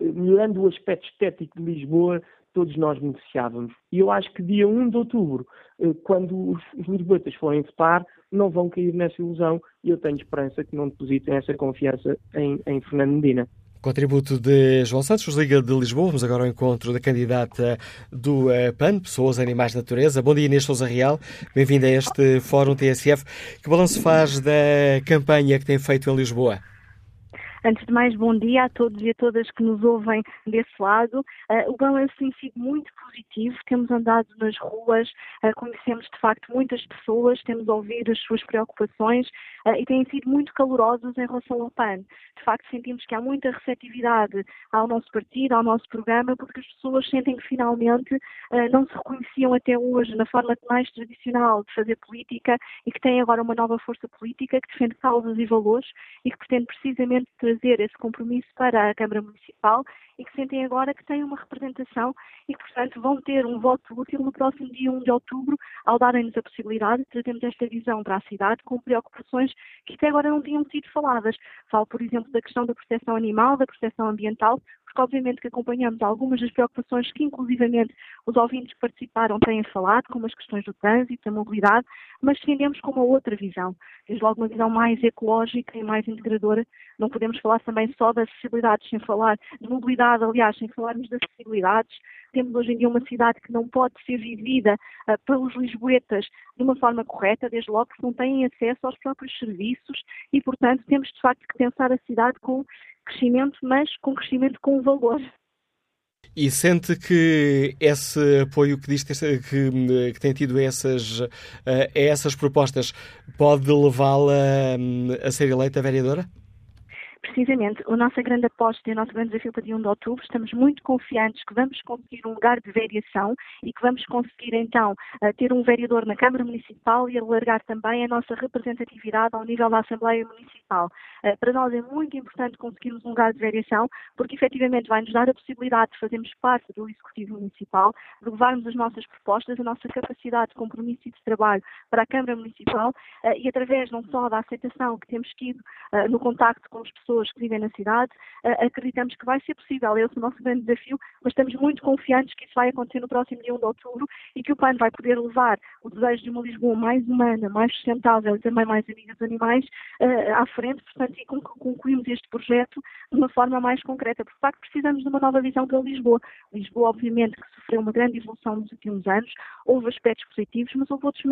melhorando o aspecto estético de Lisboa, todos nós beneficiávamos. E eu acho que dia 1 de outubro, eh, quando os, os lisboetas forem votar, não vão cair nessa ilusão e eu tenho esperança que não depositem essa confiança em, em Fernando Medina. Contributo de João Santos, Liga de Lisboa. Vamos agora ao encontro da candidata do eh, PAN, Pessoas, Animais Natureza. Bom dia, Inês Souza Real. Bem-vinda a este Fórum TSF. Que balanço faz da campanha que tem feito em Lisboa? Antes de mais, bom dia a todos e a todas que nos ouvem desse lado. Uh, o balanço tem sido muito positivo, temos andado nas ruas, uh, conhecemos de facto muitas pessoas, temos ouvido as suas preocupações uh, e têm sido muito calorosos em relação ao PAN. De facto, sentimos que há muita receptividade ao nosso partido, ao nosso programa, porque as pessoas sentem que finalmente não se reconheciam até hoje na forma mais tradicional de fazer política e que têm agora uma nova força política que defende causas e valores e que pretende precisamente trazer esse compromisso para a Câmara Municipal e que sentem agora que têm uma representação e que, portanto, vão ter um voto útil no próximo dia 1 de outubro, ao darem-nos a possibilidade de trazermos esta visão para a cidade com preocupações que até agora não tinham sido faladas. Falo, por exemplo, da questão da proteção animal, da proteção ambiental, porque obviamente que acompanhamos algumas das preocupações que inclusivamente os ouvintes que participaram têm falado, como as questões do trânsito, da mobilidade, mas defendemos com uma outra visão, desde logo uma visão mais ecológica e mais integradora. Não podemos falar também só das acessibilidades sem falar de mobilidade, aliás, sem falarmos das acessibilidades. Temos hoje em dia uma cidade que não pode ser vivida uh, pelos lisboetas de uma forma correta, desde logo porque não têm acesso aos próprios serviços e, portanto, temos de facto que pensar a cidade com crescimento, mas com crescimento com valor. E sente que esse apoio que diz que, que tem tido a essas, a essas propostas pode levá-la hum, a ser eleita vereadora? Precisamente a nossa grande aposta e o nosso grande desafio para dia 1 de outubro, estamos muito confiantes que vamos conseguir um lugar de variação e que vamos conseguir então eh, ter um vereador na Câmara Municipal e alargar também a nossa representatividade ao nível da Assembleia Municipal. Eh, para nós é muito importante conseguirmos um lugar de variação porque efetivamente vai nos dar a possibilidade de fazermos parte do Executivo Municipal, de levarmos as nossas propostas, a nossa capacidade de compromisso e de trabalho para a Câmara Municipal eh, e através não só da aceitação que temos tido no contacto com as pessoas pessoas que vivem na cidade, acreditamos que vai ser possível. Esse é o nosso grande desafio, mas estamos muito confiantes que isso vai acontecer no próximo dia 1 de outubro e que o PAN vai poder levar o desejo de uma Lisboa mais humana, mais sustentável e também mais amiga dos animais uh, à frente, portanto, e concluímos este projeto de uma forma mais concreta. Porque, de facto, precisamos de uma nova visão para Lisboa. Lisboa, obviamente, que sofreu uma grande evolução nos últimos anos, houve aspectos positivos, mas houve outros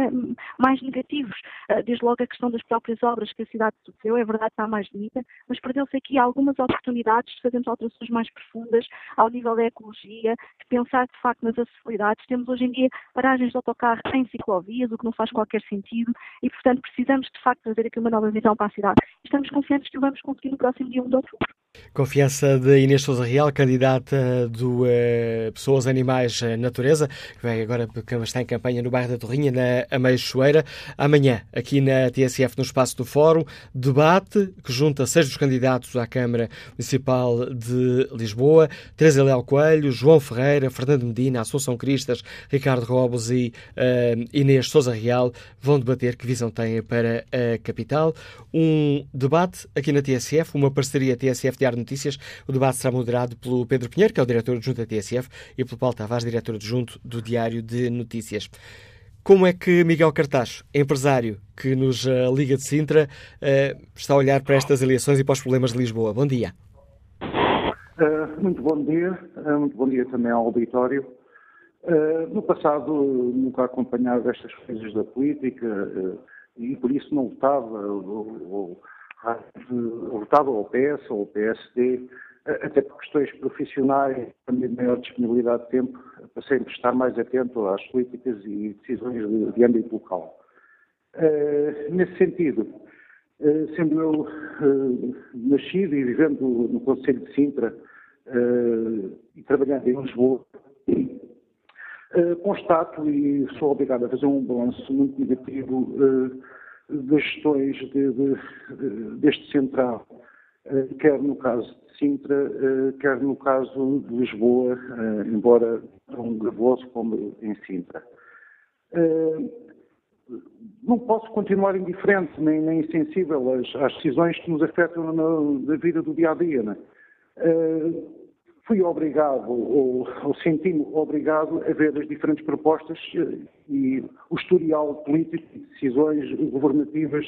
mais negativos. Uh, desde logo a questão das próprias obras que a cidade sofreu, é verdade, está mais bonita, mas perdeu-se aqui algumas oportunidades de fazermos alterações mais profundas ao nível da ecologia, de pensar de facto nas acessibilidades. Temos hoje em dia paragens de autocarro em ciclovias, o que não faz qualquer sentido, e portanto precisamos de facto fazer aqui uma nova visão para a cidade. Estamos confiantes que o vamos conseguir no próximo dia 1 de outubro. Confiança de Inês Souza Real, candidata do uh, Pessoas, Animais, uh, Natureza, que vai agora que está em campanha no bairro da Torrinha, na Ameixoeira. Amanhã, aqui na TSF, no espaço do Fórum, debate que junta seis dos candidatos à Câmara Municipal de Lisboa: Teresa Leal Coelho, João Ferreira, Fernando Medina, Assunção Cristas, Ricardo Robos e uh, Inês Souza Real vão debater que visão têm para a capital. Um debate aqui na TSF, uma parceria TSF Diário Notícias. O debate será moderado pelo Pedro Pinheiro, que é o diretor adjunto da TSF, e pelo Paulo Tavares, diretor adjunto do Diário de Notícias. Como é que Miguel Cartacho, empresário que nos uh, liga de Sintra, uh, está a olhar para estas eleições e para os problemas de Lisboa? Bom dia. Uh, muito bom dia, muito bom dia também ao auditório. no passado nunca acompanhava estas coisas da política e por isso não votava ou, ou, votava ao PS ou ao PSD, até por questões profissionais, também maior disponibilidade de tempo, para sempre estar mais atento às políticas e decisões de, de âmbito local. Uh, nesse sentido, uh, sendo eu uh, nascido e vivendo no Conselho de Sintra e trabalhando em Lisboa, constato e sou obrigado a fazer um balanço muito negativo das gestões de, de, de, deste central, eh, quer no caso de Sintra, eh, quer no caso de Lisboa, eh, embora tão gravoso como em Sintra. Não posso continuar indiferente nem, nem insensível às, às, decisões que nos afetam na, na vida do dia a dia. Né? Fui obrigado, ou, ou senti-me obrigado a ver as diferentes propostas eh, e o historial político e decisões governativas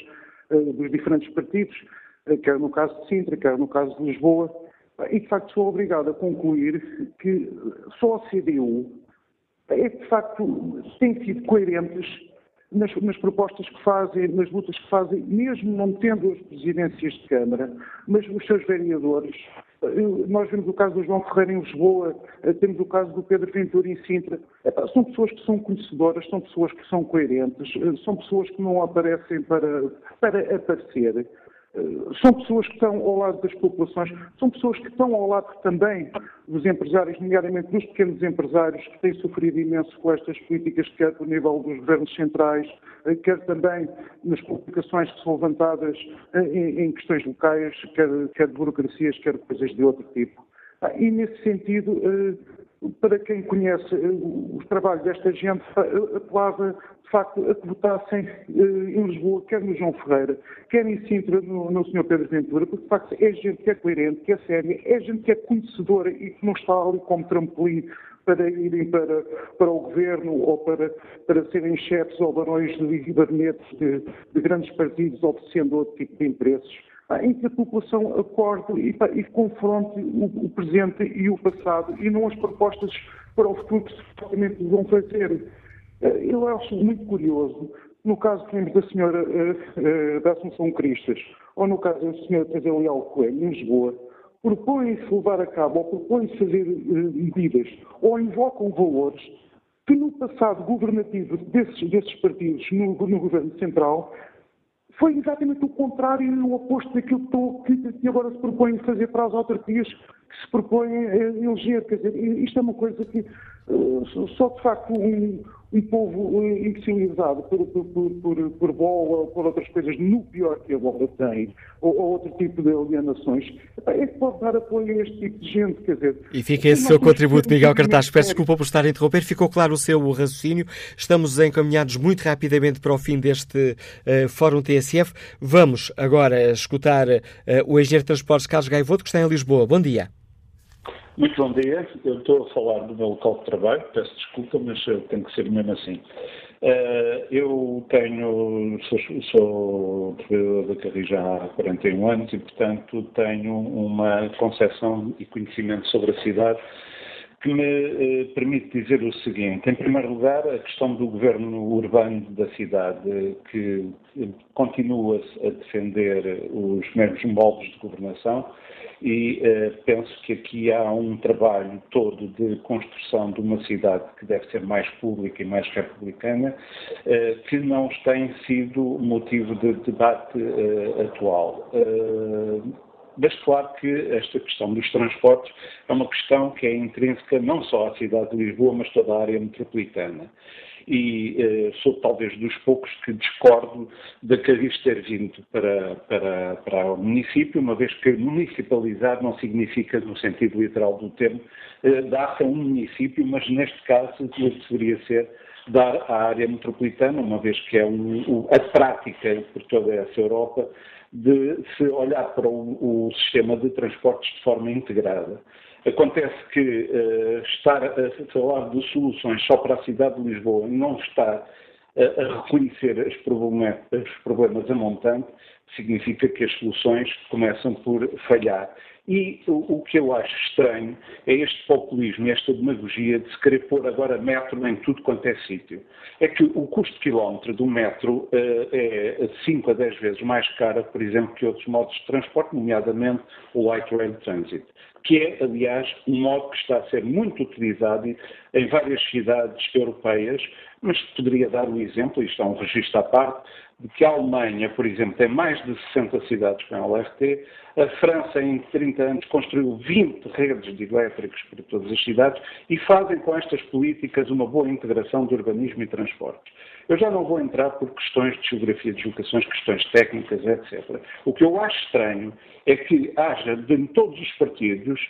uh, dos diferentes partidos, uh, quer no caso de Sintra, quer no caso de Lisboa, e de facto sou obrigado a concluir que só a CDU é de facto tem sido coerentes nas, nas, propostas que fazem, nas lutas que fazem, mesmo não tendo as presidências de Câmara, mas os seus vereadores. Nós vemos o caso do João Ferreira em Lisboa, temos o caso do Pedro Ventura em Sintra. São pessoas que são conhecedoras, são pessoas que são coerentes, são pessoas que não aparecem para, para aparecer. São pessoas que estão ao lado das populações, são pessoas que estão ao lado também dos empresários, nomeadamente dos pequenos empresários, que têm sofrido imenso com estas políticas, quer do nível dos governos centrais, quer também nas complicações que são levantadas em, em questões locais, quer, quer de burocracias, quer coisas de outro tipo. Ah, e, nesse sentido, eh, para quem conhece eh, os trabalhos desta gente, apelava de facto, a que votassem eh, em Lisboa, quer no João Ferreira, quer em Sintra, no, no Sr. Pedro Ventura, porque de facto é gente que é coerente, que é séria, é gente que é conhecedora e que não está ali como trampolim para irem para, para o governo ou para, para serem chefes ou barões de gabinetes de, de grandes partidos obedecendo outro tipo de interesses em que a população acorde e, e confronte o, o, presente e o passado e não as propostas para o futuro que supostamente vão fazer. Eh, eu acho muito curioso, no caso, temos da senhora uh, da Assunção Cristas, ou no caso da senhora Teresa Leal Coelho, em Lisboa, propõem-se levar a cabo, ou propõem-se fazer medidas, ou invocam valores que no passado governativo desses, desses partidos no, no Governo Central foi exatamente o contrário e o oposto daquilo que, que, agora se propõe fazer para as autarquias se propõem a eleger. Quer dizer, isto é uma coisa que só de facto um, um povo imbecilizado por, por, por, por, bola ou por outras coisas, no pior que a bola tem, ou, ou, outro tipo de alienações, é que pode dar apoio a este tipo de gente, quer dizer... E fica esse seu contributo, Miguel Cartaz. Peço desculpa por estar a interromper, ficou claro o seu raciocínio. Estamos encaminhados muito rapidamente para o fim deste uh, Fórum TSF. Vamos agora escutar uh, o engenheiro de transportes Carlos Gaivoto, que está em Lisboa. Bom dia. Muito bom dia. Eu estou a falar do meu local de trabalho, peço desculpa, mas tem que ser mesmo assim. Uh, eu tenho, sou, sou trabalhador da Carris há 41 anos e, portanto, tenho uma concepção e conhecimento sobre a cidade que me eh, permite dizer o seguinte. Em primeiro lugar, a questão do governo urbano da cidade, que continua a defender os mesmos moldes de governação, e eh, penso que aqui há um trabalho todo de construção de uma cidade que deve ser mais pública e mais republicana, eh, que não tem sido motivo de debate eh, atual. Mas claro que esta questão dos transportes é uma questão que é intrínseca não só à cidade de Lisboa, mas toda a área metropolitana. E eh, sou talvez dos poucos que discordo da Cadiz ter vindo para, para, para o município, uma vez que municipalizar não significa, no sentido literal do termo, eh, dar-se a um município, mas neste caso deveria ser dar à área metropolitana, uma vez que é um, a prática por toda essa Europa, de se olhar para o, o sistema de transportes de forma integrada. Acontece que uh, estar a falar de soluções só para a cidade de Lisboa não está a, a reconhecer os problemas, problemas a montante, significa que as soluções começam por falhar. E o, o, que eu acho estranho é este populismo, esta demagogia de se querer pôr agora metro em tudo quanto é sítio. É que o custo quilómetro do metro uh, é 5 a 10 vezes mais caro, por exemplo, que outros modos de transporte, nomeadamente o light rail transit que é, aliás, um modo que está a ser muito utilizado em várias cidades europeias, mas poderia dar um exemplo, isto é um registro à parte, de que a Alemanha, por exemplo, tem mais de 60 cidades com LRT, a França, em 30 anos, construiu 20 redes de elétricos para todas as cidades e fazem com estas políticas uma boa integração de urbanismo e transportes. Eu já não vou entrar por questões de geografia de locações, questões técnicas, etc. O que eu acho estranho é que haja de todos os partidos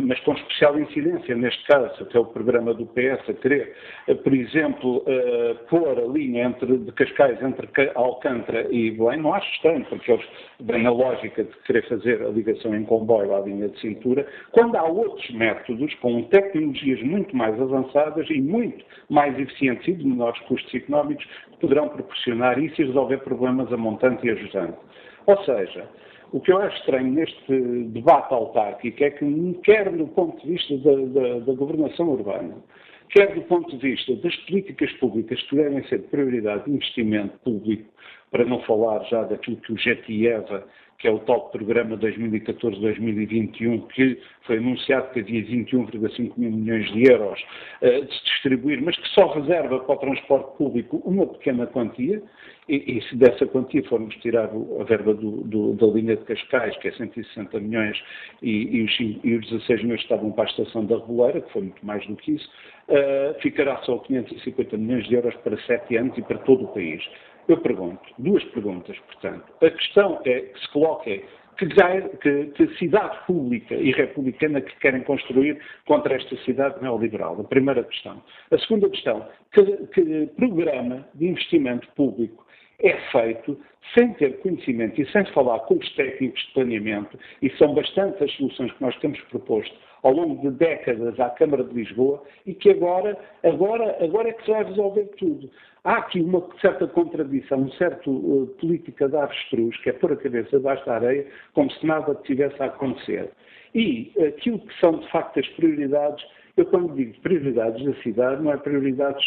mas com especial incidência, neste caso, até o programa do PS a querer, uh, por exemplo, uh, pôr a linha entre, de Cascais entre Alcântara e Belém, não acho estranho, porque eles vêm a lógica de querer fazer a ligação em comboio à linha de cintura, quando há outros métodos com tecnologias muito mais avançadas e muito mais eficientes e de menores custos económicos que poderão proporcionar isso e resolver problemas a montante e ajustante. Ou seja, o que eu acho estranho neste debate autárquico é que, quer do ponto de vista da, da, da governação urbana, quer do ponto de vista das políticas públicas que devem ser de prioridade de investimento público, para não falar já daquilo que o GETIEVA que é o tal programa 2014-2021, que foi anunciado que havia 21,5 mil milhões de euros uh, de se distribuir, mas que só reserva para o transporte público uma pequena quantia, e, e se dessa quantia formos tirar a verba do, do, da linha de Cascais, que é 160 milhões, e, e, os, e, os, 16 milhões estavam para a estação da Reboleira, que foi muito mais do que isso, uh, ficará só 550 milhões de euros para sete anos e para todo o país. Eu pergunto, duas perguntas, portanto. A questão é, que se coloca é que, que, que, cidade pública e republicana que querem construir contra esta cidade neoliberal? A primeira questão. A segunda questão, que, que programa de investimento público é feito sem ter conhecimento e sem falar com os técnicos de planeamento, e são bastantes as soluções que nós temos proposto ao longo de décadas à Câmara de Lisboa e que agora, agora, agora é que se vai resolver tudo. Há aqui uma certa contradição, uma certa uh, política de avestruz, que é pôr a cabeça debaixo da areia, como se nada tivesse a acontecer. E aquilo que são, de facto, as prioridades, eu quando digo prioridades da cidade, não é prioridades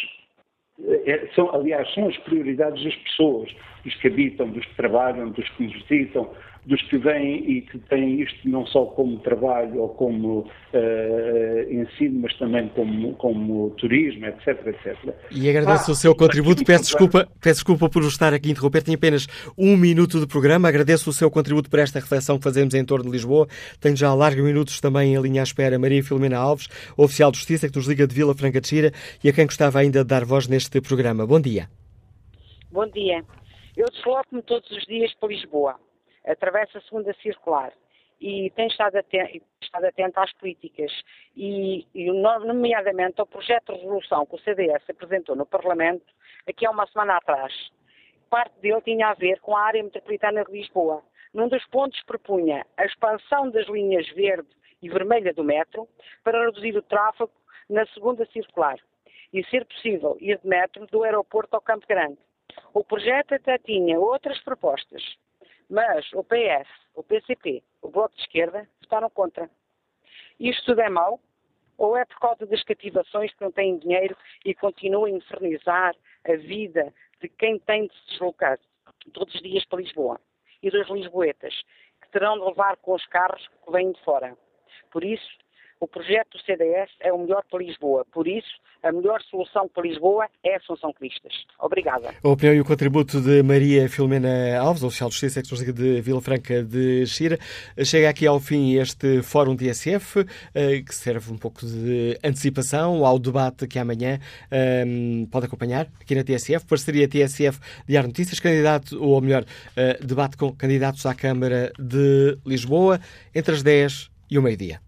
é, são, aliás, são as prioridades das pessoas, dos que habitam, dos que trabalham, dos que nos visitam, dos que vêm e que têm isto não só como trabalho ou como uh, ensino, mas também como, como turismo, etc, etc. E agradeço ah, o seu contributo. Peço desculpa, peço desculpa por estar aqui a interromper. Tenho apenas um minuto de programa. Agradeço o seu contributo para esta reflexão que fazemos em torno de Lisboa. Tenho já largos minutos também em linha à espera Maria Filomena Alves, oficial de Justiça, que nos liga de Vila Franca de Xira e a quem gostava ainda de dar voz neste programa. Bom dia. Bom dia. Eu desloco-me todos os dias para Lisboa atravessa a segunda circular e tem estado atento, estado atento às políticas e, e, nomeadamente ao projeto de resolução que o CDS apresentou no Parlamento aqui há uma semana atrás. Parte dele tinha a ver com a área metropolitana de Lisboa. Num dos pontos propunha a expansão das linhas verde e vermelha do metro para reduzir o tráfego na segunda circular e, ser possível, ir de metro do aeroporto ao Campo Grande. O projeto até tinha outras propostas, mas o PS, o PCP, o Bloco de Esquerda votaram contra. Isto tudo é mau? Ou é por causa das cativações que não têm dinheiro e continuam a infernizar a vida de quem tem de se deslocar todos os dias para Lisboa? E dos lisboetas, que terão de levar com os carros que vêm de fora. Por isso, o projeto do CDS é o melhor para Lisboa. Por isso, a melhor solução para Lisboa é a Assunção Cristas. Obrigada. A opinião e o contributo de Maria Filomena Alves, oficial de Justiça Eclesiástica de Vila Franca de Xira. Chega aqui ao fim este Fórum TSF, eh, que serve um pouco de antecipação ao debate que amanhã um, pode acompanhar aqui na TSF. Parceria TSF Diário Notícias, candidato, ou melhor, eh, debate com candidatos à Câmara de Lisboa, entre as 10 e o meio-dia.